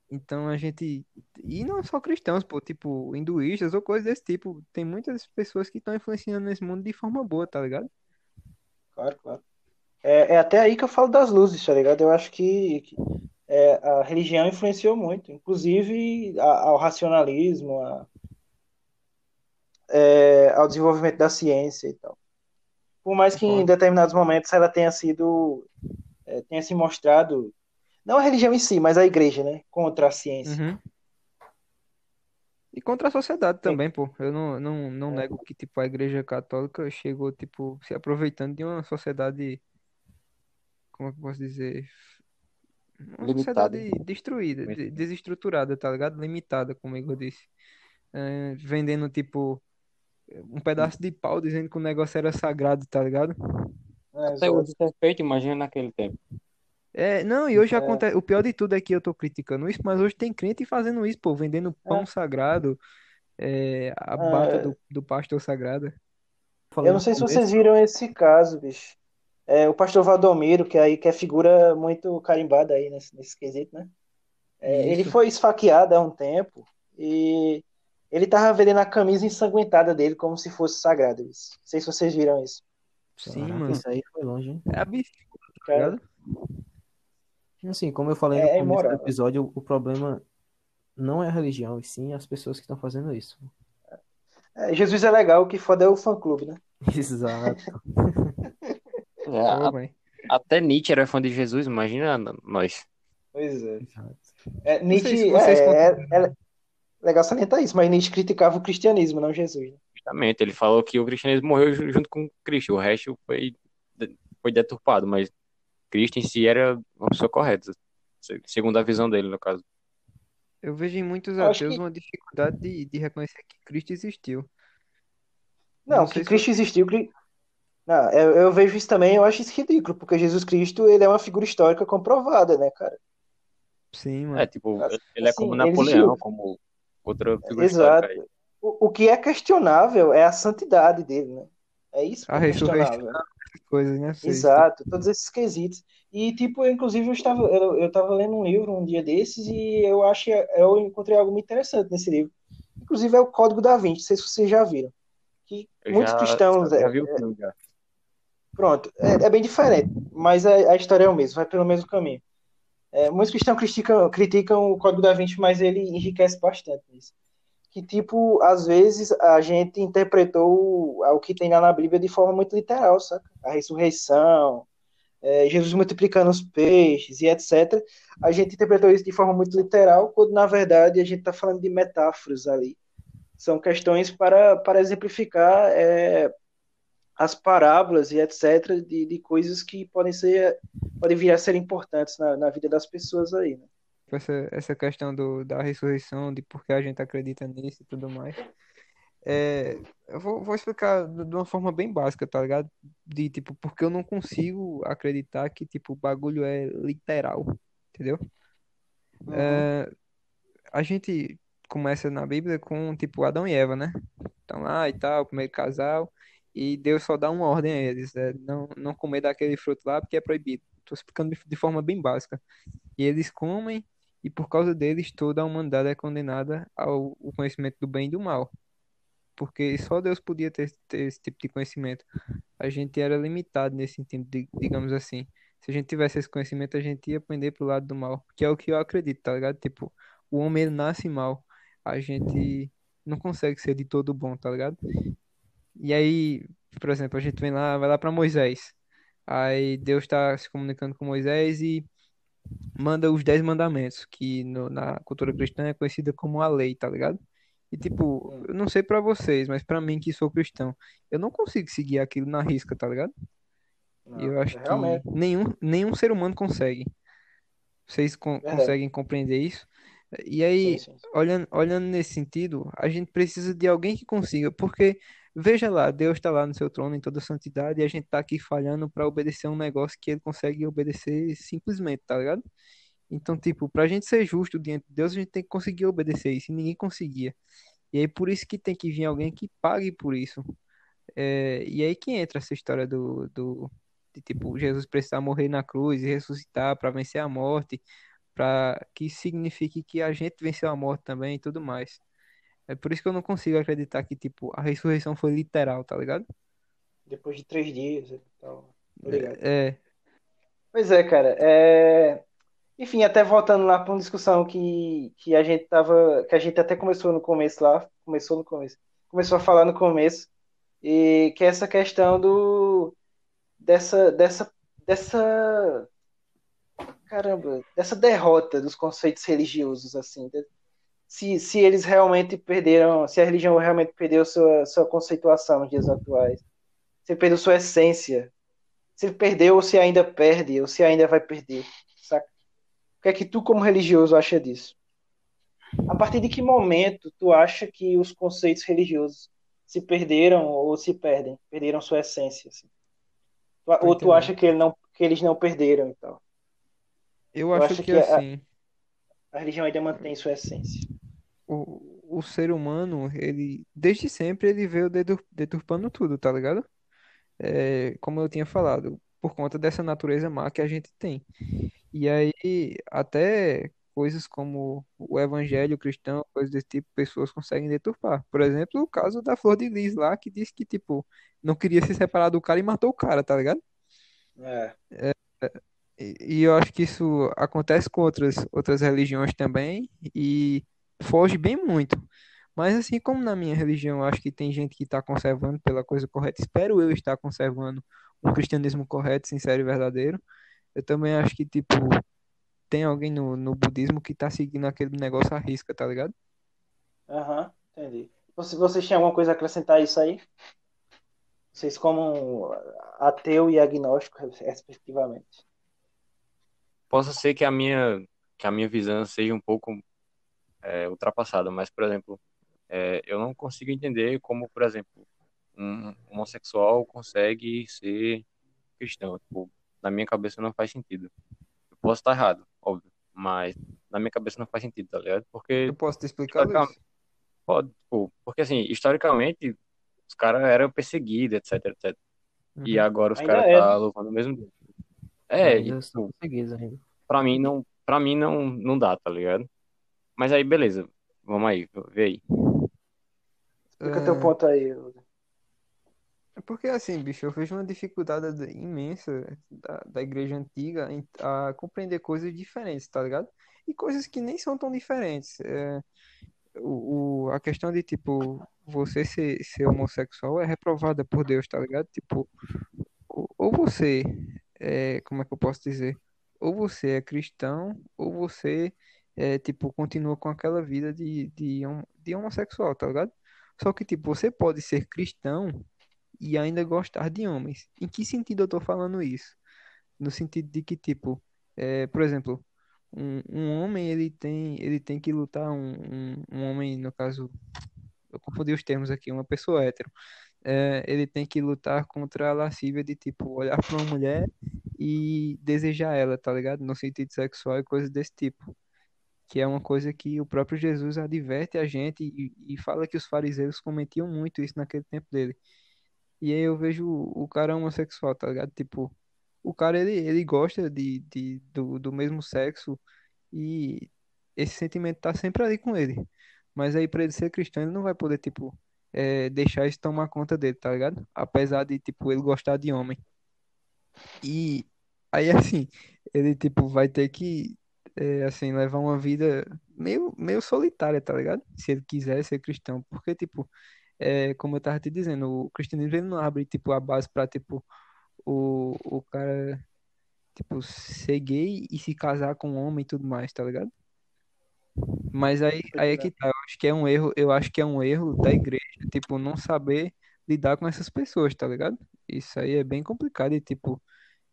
Então a gente. E não só cristãos, pô, tipo, hinduístas ou coisas desse tipo. Tem muitas pessoas que estão influenciando nesse mundo de forma boa, tá ligado? Claro, claro. É, é até aí que eu falo das luzes, tá ligado? Eu acho que, que, é, a religião influenciou muito, inclusive a- ao racionalismo, a- é, ao desenvolvimento da ciência e tal. Por mais que em determinados momentos ela tenha sido, é, tenha se mostrado, não a religião em si, mas a igreja, né? Contra a ciência. Uhum. E contra a sociedade também, pô. Eu não, não, não É. nego que, tipo, a Igreja Católica chegou, tipo, se aproveitando de uma sociedade. Como é que eu posso dizer? Uma Limitada. sociedade destruída, de- desestruturada, tá ligado? Limitada, como o Igor disse. É, vendendo, tipo, um pedaço de pau dizendo que o negócio era sagrado, tá ligado? É, Até hoje isso é feito, imagina naquele tempo. É, não, e hoje É. acontece. O pior de tudo é que eu tô criticando isso, mas hoje tem crente fazendo isso, pô, vendendo pão sagrado, é, a bata É. do, do pastor sagrado. Falei Eu não sei se vocês viram esse caso, bicho. É, o pastor Valdomiro, que aí que é figura muito carimbada aí nesse, nesse quesito, né? É, ele foi esfaqueado há um tempo e ele tava vendendo a camisa ensanguentada dele como se fosse sagrada. Isso. Não sei se vocês viram isso. Sim, Caraca, mano. Isso aí foi longe, hein? É absurdo, tá Cara, ligado? Assim, como eu falei no É, é começo do episódio, o problema não é a religião, e sim as pessoas que estão fazendo isso. é, Jesus é legal, o que foda é o fã-clube, né? Exato. É, a- até Nietzsche era fã de Jesus, imagina nós. Pois é. É, sei se Nietzsche, vocês é, é, é legal salientar isso, mas Nietzsche criticava o cristianismo, não Jesus. né? Justamente, ele falou que o cristianismo morreu ju- junto com Cristo, o resto foi, foi deturpado, mas Cristo em si era uma pessoa correta, se- segundo a visão dele, no caso. Eu vejo em muitos Eu ateus que. uma dificuldade de, de reconhecer que Cristo existiu. Não Não, que sei se. Cristo existiu. Não, eu, eu vejo isso também, eu acho isso ridículo, porque Jesus Cristo, ele é uma figura histórica comprovada, né, cara? Sim, É, mano. tipo, ele é como Assim, Napoleão, existiu. como outra figura histórica. Exato. O, o que é questionável é a santidade dele, né? É isso que A é ressurreição, questionável. coisas, né? Exato, todos esses quesitos. E, tipo, inclusive, eu estava, eu, eu estava lendo um livro um dia desses e eu achei, eu encontrei algo muito interessante nesse livro. Inclusive, é o Código da Vinci, não sei se vocês já viram. Que Eu muitos já, cristãos, já é, vi o filme já. Pronto, é, é bem diferente, mas a, a história é o mesmo, vai pelo mesmo caminho. É, muitos cristãos criticam, criticam o Código da Vinci, mas ele enriquece bastante nisso. Que, tipo, às vezes a gente interpretou o, o que tem lá na Bíblia de forma muito literal, saca? A ressurreição, é, Jesus multiplicando os peixes e etc. A gente interpretou isso de forma muito literal, quando na verdade a gente está falando de metáforas ali. São questões para, para exemplificar é, as parábolas e etc. De, de coisas que podem ser podem vir a ser importantes na, na vida das pessoas aí. Né? essa, essa questão do, da ressurreição, de por que a gente acredita nisso e tudo mais. É, eu vou, vou explicar de uma forma bem básica, tá ligado? De tipo, porque eu não consigo acreditar que tipo, o bagulho é literal, entendeu? Uhum. É, a gente começa na Bíblia com tipo Adão e Eva, né? Estão lá e tal, primeiro casal, e Deus só dá uma ordem a eles, é, não, não comer daquele fruto lá porque é proibido. Estou explicando de, forma bem básica. E eles comem, e por causa deles toda a humanidade é condenada ao, conhecimento do bem e do mal. Porque só Deus podia ter, ter esse tipo de conhecimento. A gente era limitado nesse sentido, di- digamos assim. Se a gente tivesse esse conhecimento, a gente ia aprender pro lado do mal. Que é o que eu acredito, tá ligado? Tipo, o homem nasce mal. A gente não consegue ser de todo bom, tá ligado? E aí, por exemplo, a gente vem lá, vai lá pra Moisés. Aí Deus tá se comunicando com Moisés e manda os dez mandamentos, que no- na cultura cristã é conhecida como a lei, tá ligado? E tipo, eu não sei pra vocês, mas pra mim que sou cristão, eu não consigo seguir aquilo na risca, tá ligado? E eu Não, acho que realmente, nenhum, nenhum ser humano consegue. Vocês con- verdade. conseguem compreender isso? E aí, sim. sim. olhando, olhando nesse sentido, a gente precisa de alguém que consiga, porque veja lá, Deus está lá no seu trono em toda santidade e a gente tá aqui falhando para obedecer um negócio que ele consegue obedecer simplesmente, tá ligado? Então, tipo, pra gente ser justo diante de Deus, a gente tem que conseguir obedecer isso, e ninguém conseguia. E aí, por isso que tem que vir alguém que pague por isso. É, e aí que entra essa história do, do de, tipo, Jesus precisar morrer na cruz e ressuscitar para vencer a morte, para que signifique que a gente venceu a morte também e tudo mais. É por isso que eu não consigo acreditar que, tipo, a ressurreição foi literal, tá ligado? Depois de três dias e tal. Tô ligado. É, Pois é, cara. É... Enfim, até voltando lá para uma discussão que, que a gente tava, que a gente até começou no começo lá, começou no começo, começou a falar no começo, e que é essa questão do dessa dessa dessa caramba, dessa derrota dos conceitos religiosos assim, se, se eles realmente perderam, se a religião realmente perdeu sua sua conceituação nos dias atuais, se perdeu sua essência, se perdeu ou se ainda perde, ou se ainda vai perder, saca? O que é que tu, como religioso, acha disso? A partir de que momento tu acha que os conceitos religiosos se perderam ou se perdem, perderam sua essência? assim? Ou tu acha que, ele não, que eles não perderam e tal? Eu acho acha que que a, assim, a religião ainda mantém sua essência? O, o ser humano, ele, desde sempre, ele veio detur- deturpando tudo, tá ligado? É, como eu tinha falado, por conta dessa natureza má que a gente tem. E aí, até coisas como o evangelho cristão, coisas desse tipo, pessoas conseguem deturpar. Por exemplo, o caso da Flor de Lis lá, que disse que, tipo, não queria se separar do cara e matou o cara, tá ligado? É, E, e eu acho que isso acontece com outras, outras religiões também e foge bem muito. Mas assim como na minha religião, eu acho que tem gente que está conservando pela coisa correta, espero eu estar conservando um cristianismo correto, sincero e verdadeiro. Eu também acho que, tipo, tem alguém no, no budismo que tá seguindo aquele negócio à risca, tá ligado? aham, entendi. Você, vocês têm alguma coisa a acrescentar a isso aí? Vocês como ateu e agnóstico, respectivamente. Possa ser que a minha, que a minha visão seja um pouco é, ultrapassada, mas, por exemplo, é, eu não consigo entender como, por exemplo, um homossexual consegue ser cristão. Tipo, na minha cabeça não faz sentido. Eu posso estar errado, óbvio, mas na minha cabeça não faz sentido, tá ligado? Porque. Eu posso te explicar, Luiz? Pode, tipo, porque assim, historicamente, os caras eram perseguidos, etc, etc. Uhum. E agora os caras é. tá louvando o mesmo Deus. É, e, tipo, ainda. Pra mim não, pra mim não, não dá, tá ligado? Mas aí, beleza. Vamos aí, vê aí. Explica é... teu ponto aí. É porque assim, bicho, eu vejo uma dificuldade imensa da, da igreja antiga em, a compreender coisas diferentes, tá ligado? E coisas que nem são tão diferentes. É, o, o, a questão de, tipo, você ser, ser homossexual é reprovada por Deus, tá ligado? Tipo, ou, ou você, é, como é que eu posso dizer? Ou você é cristão, ou você, é, tipo, continua com aquela vida de, de, de homossexual, tá ligado? Só que, tipo, você pode ser cristão e ainda gostar de homens. Em que sentido eu tô falando isso? No sentido de que, tipo, é, por exemplo, um, um homem ele tem, ele tem que lutar, um, um, um homem, no caso, eu confundi os termos aqui, uma pessoa hétero, é, ele tem que lutar contra a lascívia de, tipo, olhar para uma mulher e desejar ela, tá ligado? No sentido sexual e coisas desse tipo. Que é uma coisa que o próprio Jesus adverte a gente e, e fala que os fariseus cometiam muito isso naquele tempo dele. E aí eu vejo o cara homossexual, tá ligado? Tipo, o cara ele, ele gosta de, de, do, do mesmo sexo e esse sentimento tá sempre ali com ele. Mas aí pra ele ser cristão, ele não vai poder, tipo, é, deixar isso tomar conta dele, tá ligado? Apesar de, tipo, ele gostar de homem. E aí, assim, ele, tipo, vai ter que, é, assim, levar uma vida meio, meio solitária, tá ligado? Se ele quiser ser cristão. Porque, tipo, é, como eu tava te dizendo, o cristianismo ele não abre tipo a base para tipo o, o cara tipo ser gay e se casar com um homem e tudo mais, tá ligado? Mas aí, aí é que tá, eu acho que é um erro, eu acho que é um erro da igreja, tipo, não saber lidar com essas pessoas, tá ligado? Isso aí é bem complicado e tipo,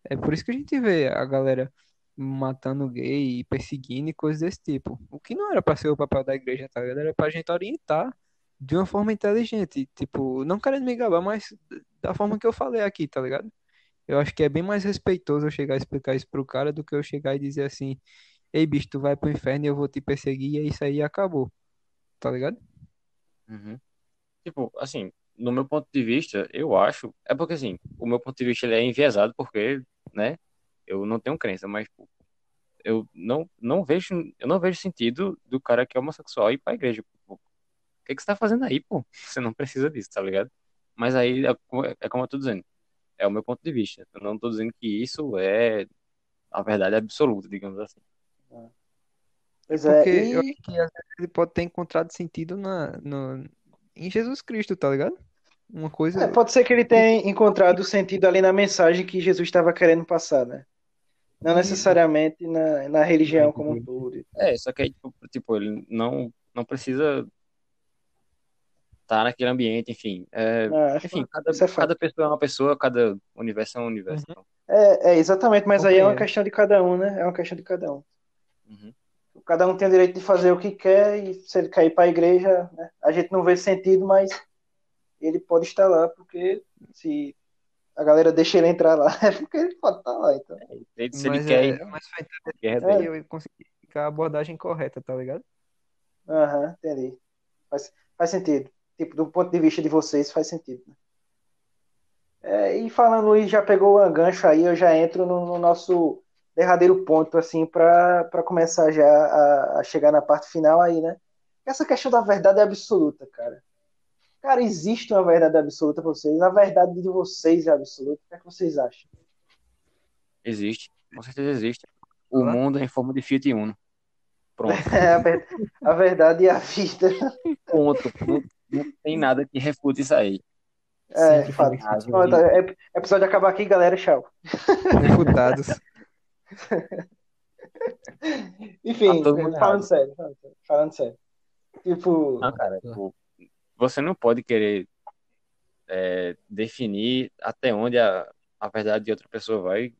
é por isso que a gente vê a galera matando gay e perseguindo e coisas desse tipo. O que não era para ser o papel da igreja, tá ligado? Era pra gente orientar de uma forma inteligente. Tipo, não querendo me gabar, mas da forma que eu falei aqui, tá ligado? Eu acho que é bem mais respeitoso eu chegar a explicar isso pro cara do que eu chegar e dizer assim: Ei, bicho, tu vai pro inferno e eu vou te perseguir, e é isso aí acabou. Tá ligado? Uhum. Tipo, assim, no meu ponto de vista, eu acho. É porque, assim, o meu ponto de vista ele é enviesado porque, né, eu não tenho crença, mas tipo, eu não, não vejo eu não vejo sentido do cara que é homossexual ir pra igreja que, que você tá fazendo aí, pô? Você não precisa disso, tá ligado? Mas aí é, é como eu tô dizendo, é o meu ponto de vista. Eu não tô dizendo que isso é a verdade absoluta, digamos assim. Pois é, Porque e... eu acho que às vezes ele pode ter encontrado sentido na, no, em Jesus Cristo, tá ligado? Uma coisa. É, pode ser que ele tenha encontrado sentido ali na mensagem que Jesus estava querendo passar, né? Não necessariamente na, na religião como um todo. É, só que aí, tipo, tipo, ele não, não precisa tá naquele ambiente, enfim. É, é, enfim, cada, é cada pessoa é uma pessoa, cada universo é um universo. Uhum. É, é, exatamente, mas aí é uma questão de cada um, né? É uma questão de cada um. Uhum. Cada um tem o direito de fazer o que quer e se ele quer ir para a igreja, né? a gente não vê sentido, mas ele pode estar lá, porque se a galera deixa ele entrar lá, é porque ele pode estar lá. Então. É, se ele quer ir, mas foi é. eu consegui ficar a abordagem correta, tá ligado? Aham, uhum, entendi. Faz, faz sentido tipo, do ponto de vista de vocês, faz sentido. Né? É, e falando e já pegou o gancho aí, eu já entro no, no nosso derradeiro ponto, assim, para começar já a, a, chegar na parte final aí, né? Essa questão da verdade absoluta, cara. Cara, existe uma verdade absoluta para vocês? A verdade de vocês é absoluta? O que, é que vocês acham? Existe, com certeza existe. O ah. mundo é em forma de Fiat Uno. Pronto. É, a, verdade e a vida. Ponto. Não tem nada que refute isso aí. É, fato. É, é episódio acabar aqui, galera. Tchau. Refutados. Enfim, tá falando sério, falando sério, falando sério. Tipo. Não, cara, tipo, você não pode querer é, definir até onde a, a verdade de outra pessoa vai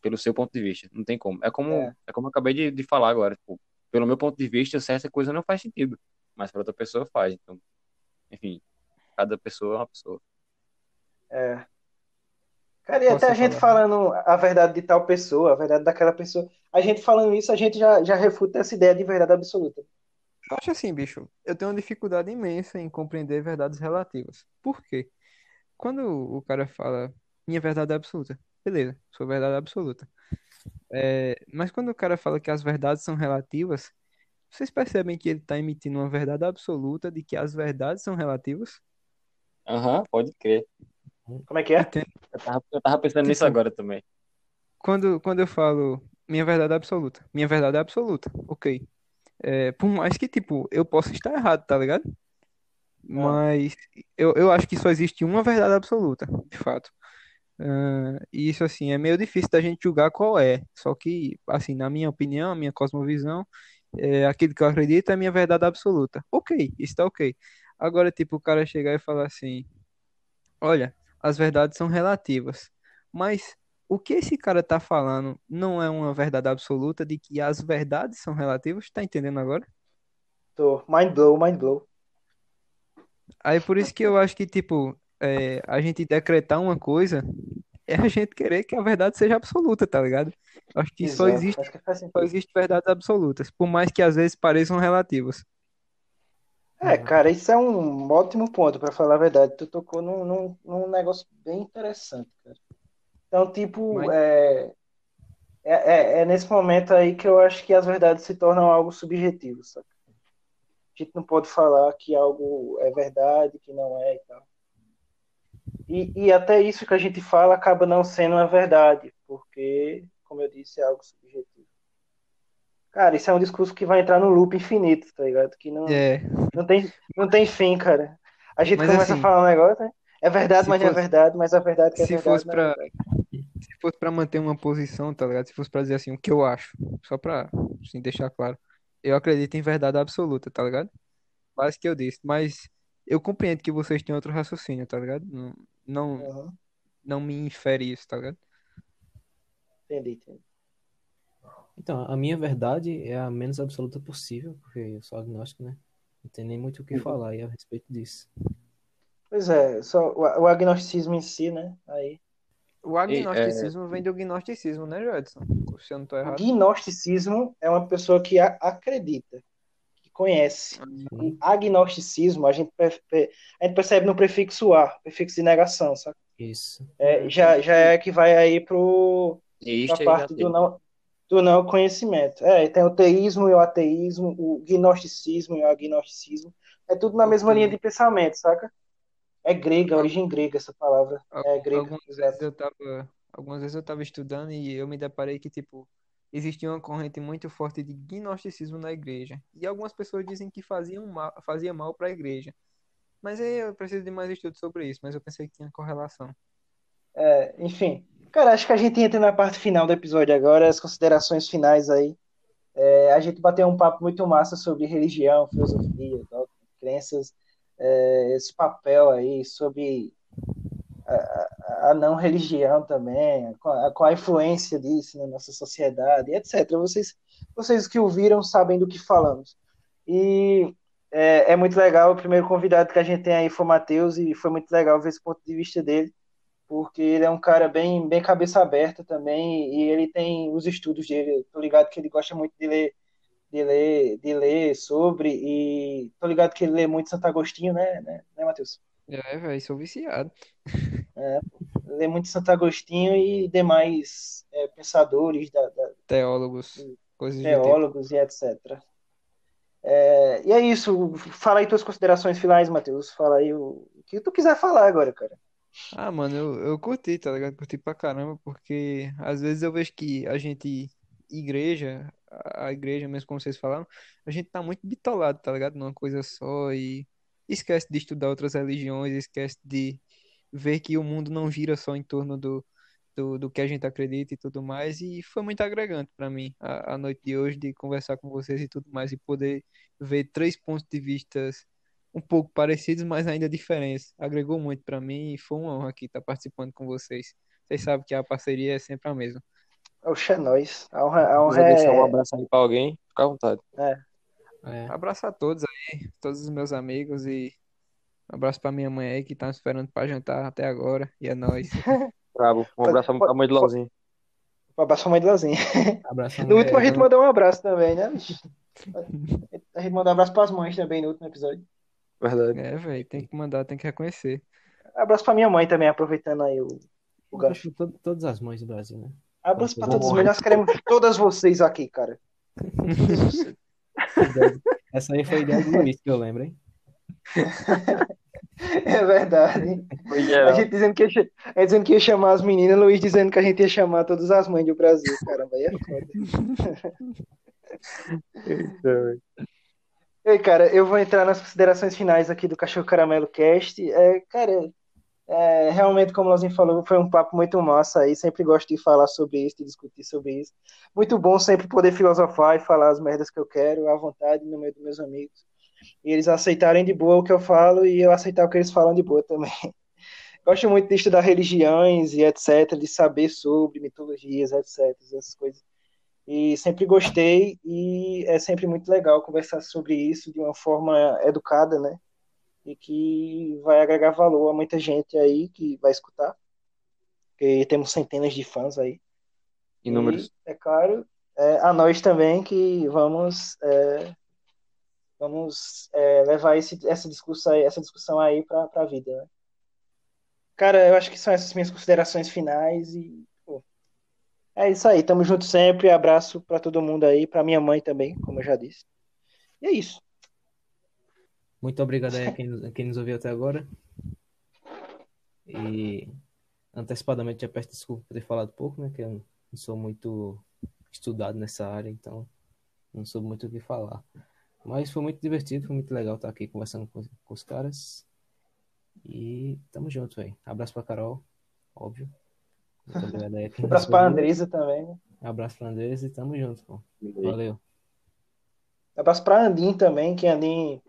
pelo seu ponto de vista. Não tem como. É como, é. é como eu acabei de, de falar agora. Tipo, pelo meu ponto de vista, certa coisa não faz sentido, mas para outra pessoa faz. Então, enfim, cada pessoa é uma pessoa. É. Cara, e até a gente falar? falando a verdade de tal pessoa, a verdade daquela pessoa, a gente falando isso, a gente já, já refuta essa ideia de verdade absoluta. Eu acho assim, bicho, eu tenho uma dificuldade imensa em compreender verdades relativas. Por quê? Quando o cara fala minha verdade é absoluta, beleza, sua verdade é absoluta. É, mas quando o cara fala que as verdades são relativas, vocês percebem que ele está emitindo uma verdade absoluta de que as verdades são relativas? Aham, pode crer. Como é que é? Entende? Eu tava, eu tava pensando nisso Tipo, agora também. quando, quando eu falo minha verdade é absoluta, minha verdade é absoluta, ok. É, por mais que, tipo, eu possa estar errado, tá ligado? Ah, Mas eu, eu acho que só existe uma verdade absoluta, de fato. Ah, e isso, assim, é meio difícil da gente julgar qual é. Só que, assim, na minha opinião, a minha cosmovisão, é, aquilo que eu acredito é a minha verdade absoluta. Ok, isso tá ok. Agora, tipo, o cara chegar e falar assim: olha, as verdades são relativas. Mas o que esse cara tá falando não é uma verdade absoluta de que as verdades são relativas? Tá entendendo agora? tô. Mind blow, mind blow. Aí por isso que eu acho que, tipo, é, a gente decretar uma coisa é a gente querer que a verdade seja absoluta, tá ligado? Acho que só existe, acho que só existe verdades absolutas, por mais que às vezes pareçam relativas. É, cara, isso é um ótimo ponto, pra falar a verdade. Tu tocou num, num, num negócio bem interessante, cara. Então, tipo, Mas, é, é, é, é nesse momento aí que eu acho que as verdades se tornam algo subjetivo, sabe? A gente não pode falar que algo é verdade, que não é e tal. E, e até isso que a gente fala acaba não sendo uma verdade, porque, como eu disse, é algo subjetivo. Cara, isso é um discurso que vai entrar no loop infinito, tá ligado? Que não, é, não tem, não tem fim, cara. A gente mas começa a assim, falar um negócio, né? É verdade, mas não é verdade, mas a verdade que é se verdade fosse é pra, verdade. Se fosse pra manter uma posição, tá ligado? Se fosse pra dizer assim, o que eu acho, só pra, assim, deixar claro. Eu acredito em verdade absoluta, tá ligado? Quase que eu disse, mas eu compreendo que vocês têm outro raciocínio, tá ligado? Não, não, Uhum, não me infere isso, tá ligado? entendi, entendi. Então, a minha verdade é a menos absoluta possível, porque eu sou agnóstico, né? Não tem nem muito o que Uhum. falar aí a respeito disso. Pois é, só o, o agnosticismo em si, né? Aí. O E, é, agnosticismo vem do gnosticismo, né, Jadson? Se eu não tô O errado. gnosticismo é uma pessoa que a- acredita, que conhece. O Sim, agnosticismo a gente, a gente percebe no prefixo a, prefixo de negação, sabe? isso. É, já, já é que vai aí pro, pra e parte do não, do não conhecimento. É, tem o teísmo e o ateísmo, o gnosticismo e o agnosticismo. É tudo na mesma linha de pensamento, saca? É grega, origem grega essa palavra. al- É grega, Algumas vezes eu tava, algumas vezes eu tava estudando e eu me deparei que, tipo, existia uma corrente muito forte de gnosticismo na igreja. E algumas pessoas dizem que faziam mal, fazia mal para a igreja. Mas aí eu preciso de mais estudo sobre isso, mas eu pensei que tinha correlação. É, enfim. Cara, acho que a gente entra na parte final do episódio agora, as considerações finais aí. É, a gente bateu um papo muito massa sobre religião, filosofia, crenças, é, esse papel aí sobre a, a- não religião também, com a, com a influência disso na nossa sociedade, etc. Vocês, vocês que ouviram sabem do que falamos. E é, é muito legal, o primeiro convidado que a gente tem aí foi o Matheus, e foi muito legal ver esse ponto de vista dele, porque ele é um cara bem, bem cabeça aberta também, e ele tem os estudos dele. Eu tô ligado que ele gosta muito de ler, de ler, de ler sobre, e tô ligado que ele lê muito Santo Agostinho, né, né, né Matheus? É, velho, sou viciado. É, lê muito Santo Agostinho e demais é, pensadores, da, da- Teólogos, coisas do tipo. teólogos e etc. É, e é isso. Fala aí tuas considerações finais, Matheus. Fala aí o, o que tu quiser falar agora, cara. Ah, mano, eu, eu curti, tá ligado? Curti pra caramba, porque às vezes eu vejo que a gente, igreja, a igreja mesmo, como vocês falaram, a gente tá muito bitolado, tá ligado? Numa coisa só e esquece de estudar outras religiões, esquece de ver que o mundo não gira só em torno do, do, do que a gente acredita e tudo mais. E foi muito agregante pra mim a, a noite de hoje, de conversar com vocês e tudo mais, e poder ver três pontos de vistas um pouco parecidos, mas ainda diferentes. Agregou muito pra mim e foi uma honra aqui estar participando com vocês. Vocês sabem que a parceria é sempre a mesma. Oxe, é nóis. A honra, a honra Quiser deixar um é. abraço aí pra alguém, fica ficar à vontade. É, Abraço a todos aí, todos os meus amigos e um abraço pra minha mãe aí que tá me esperando pra jantar até agora. E é nóis. Bravo. Um abraço pra mãe de Lauzinho. Um abraço pra mãe de Lazinha. abraço No último a gente eu- mandou um abraço também, né? A gente mandou um abraço pras mães também no último episódio. Verdade. É, velho, tem que mandar, tem que reconhecer. Abraço pra minha mãe também, aproveitando aí o, o gancho. To- Todas as mães do Brasil, né? Abraço pra todos nós queremos todas vocês aqui, cara. Essa aí foi a ideia do Luiz, que eu lembro, hein? É verdade. A gente dizendo que ia, é dizendo que ia chamar as meninas, Luiz dizendo que a gente ia chamar todas as mães do Brasil. Caramba, aí é foda. Eita. Ei, cara, eu vou entrar nas considerações finais aqui do Cachorro Caramelo Cast. É, cara, é, realmente, como o Lozinho falou, foi um papo muito massa aí. Sempre gosto de falar sobre isso, de discutir sobre isso. Muito bom sempre poder filosofar e falar as merdas que eu quero à vontade no meio dos meus amigos. E eles aceitarem de boa o que eu falo e eu aceitar o que eles falam de boa também. Gosto muito de estudar religiões e etc, de saber sobre mitologias, etc, essas coisas. E sempre gostei e é sempre muito legal conversar sobre isso de uma forma educada, né? E que vai agregar valor a muita gente aí que vai escutar. Porque temos centenas de fãs aí. Inúmeros. E, é claro, é, a nós também que vamos é, vamos é, levar esse, essa discussão aí, essa discussão aí para a vida, né? Cara, eu acho que são essas minhas considerações finais e pô, é isso aí. Tamo junto sempre. Abraço para todo mundo aí, para minha mãe também, como eu já disse. E é isso. Muito obrigado aí a quem, a quem nos ouviu até agora. E antecipadamente já peço desculpa por ter falado pouco, né? Que eu não sou muito estudado nessa área, então não soube muito o que falar. Mas foi muito divertido, foi muito legal estar aqui conversando com, com os caras. E tamo junto, velho. Abraço pra Carol, óbvio. Muito obrigado aí Abraço para ouviu. Andresa também. Né? Abraço pra Andresa e tamo junto, pô. Valeu. Abraço para Andim também, que Andim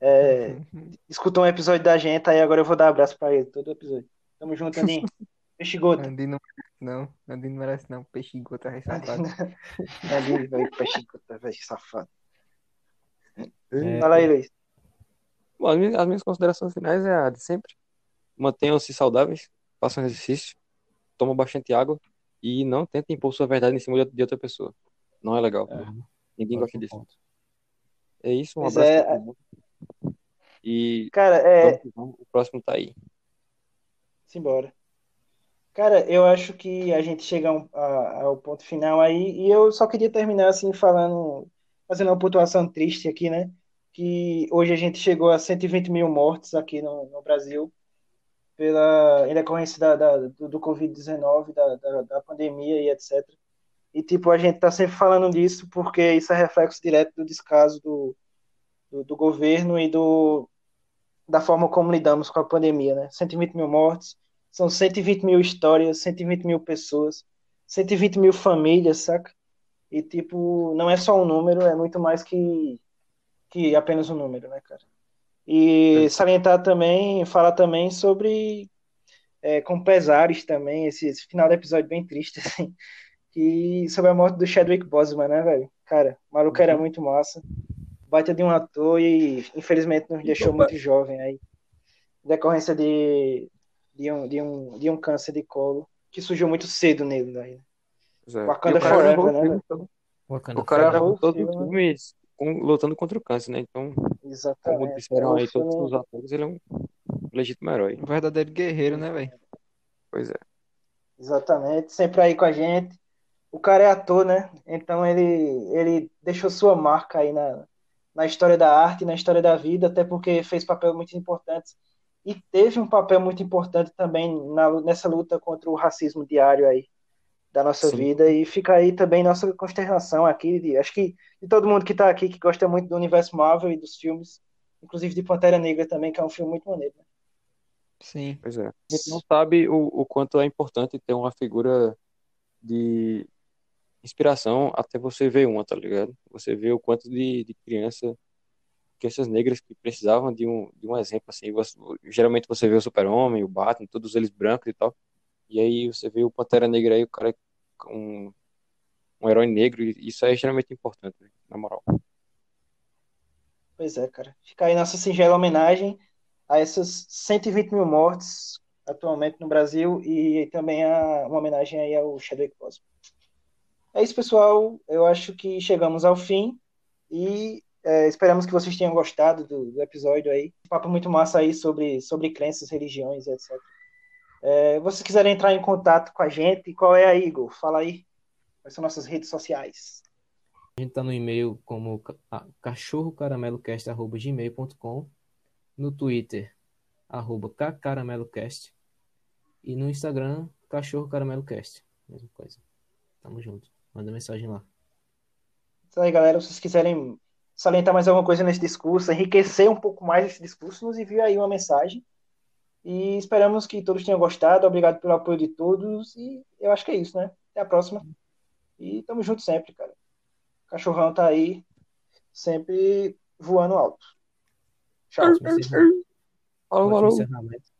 é, escutou um episódio da gente, aí agora eu vou dar abraço para ele todo episódio. Tamo junto, Andim. Peixe gota. Andy não merece, não. Andy não merece, não. Peixe gota, rei safado. Andim, velho, peixe gota, velho, safado. É, Fala aí, Luiz. Bom, as minhas, as minhas considerações finais é a de sempre. Mantenham-se saudáveis, façam exercício, tomam bastante água e não tentem impor sua verdade em cima de outra pessoa. Não é legal. Ninguém gosta disso. ponto. É isso, um Pois abraço é, pra. E Cara, é, vamos o próximo tá aí. Simbora. Cara, eu acho que a gente chega ao ponto final aí, e eu só queria terminar assim falando, fazendo uma pontuação triste aqui, né? Que hoje a gente chegou a 120 mil mortes aqui no, no Brasil, pela, em decorrência da, da- do, do Covid-19, da, da, da pandemia e etc. E, tipo, a gente tá sempre falando disso porque isso é reflexo direto do descaso do, do, do governo e do, da forma como lidamos com a pandemia, né? 120 mil mortes, são 120 mil histórias, 120 mil pessoas, 120 mil famílias, saca? E, tipo, não é só um número, é muito mais que, que apenas um número, né, cara? E salientar também, falar também sobre, é, com pesares também, esse, esse final do episódio bem triste, assim, que sobre a morte do Chadwick Boseman, né, velho? Cara, o maluco era muito massa, baita de um ator e, infelizmente, nos deixou muito jovem aí, decorrência de, de, um, de, um, de um câncer de colo, que surgiu muito cedo nele, né? Pois é. Wakanda o cara Forever, né, filme, então. Wakanda O cara Filme, os né? filmes com- lutando contra o câncer, né? Então, como Exatamente. disseram O aí todos filme- os atores, ele é um legítimo herói. Um verdadeiro guerreiro, né, velho? Pois é. Exatamente, sempre aí com a gente. O cara é ator, né? Então ele, ele deixou sua marca aí na, na história da arte, na história da vida, até porque fez papel muito importante e teve um papel muito importante também na, nessa luta contra o racismo diário aí da nossa Sim. vida e fica aí também nossa consternação aqui, de, acho que de todo mundo que tá aqui que gosta muito do universo Marvel e dos filmes, inclusive de Pantera Negra também, que é um filme muito maneiro. né? Sim. Pois é. A gente não sabe o, o quanto é importante ter uma figura de inspiração até você ver uma, tá ligado? Você vê o quanto de, de criança, crianças negras que precisavam de um, de um exemplo, assim. Você- geralmente você vê o Super-Homem, o Batman, todos eles brancos e tal. E aí você vê o Pantera Negra aí, o cara com um herói negro, e isso é extremamente importante, na moral. Pois é, cara. Fica aí nossa singela homenagem a essas 120 mil mortes atualmente no Brasil e também a, uma homenagem aí ao Chadwick Boseman. É isso, pessoal. Eu acho que chegamos ao fim e é, esperamos que vocês tenham gostado do, do, episódio aí. Papo muito massa aí sobre, sobre crenças, religiões, etc. É, vocês quiserem entrar em contato com a gente, qual é a Igor? Fala aí. Quais são nossas redes sociais? A gente tá no e-mail como cachorrocaramelocast.gmail.com no Twitter, arroba ccaramelocast e no Instagram, Cachorro Caramelo Cast. Mesma coisa. Tamo junto. Manda mensagem lá. Isso aí, galera. Se vocês quiserem salientar mais alguma coisa nesse discurso, enriquecer um pouco mais esse discurso, nos envie aí uma mensagem. E esperamos que todos tenham gostado. Obrigado pelo apoio de todos. E eu acho que é isso, né? Até a próxima. E tamo junto sempre, cara. O cachorrão tá aí, sempre voando alto. Tchau. Falou, falou.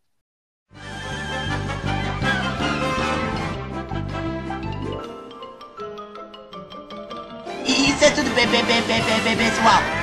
Isso é tudo bem, bem,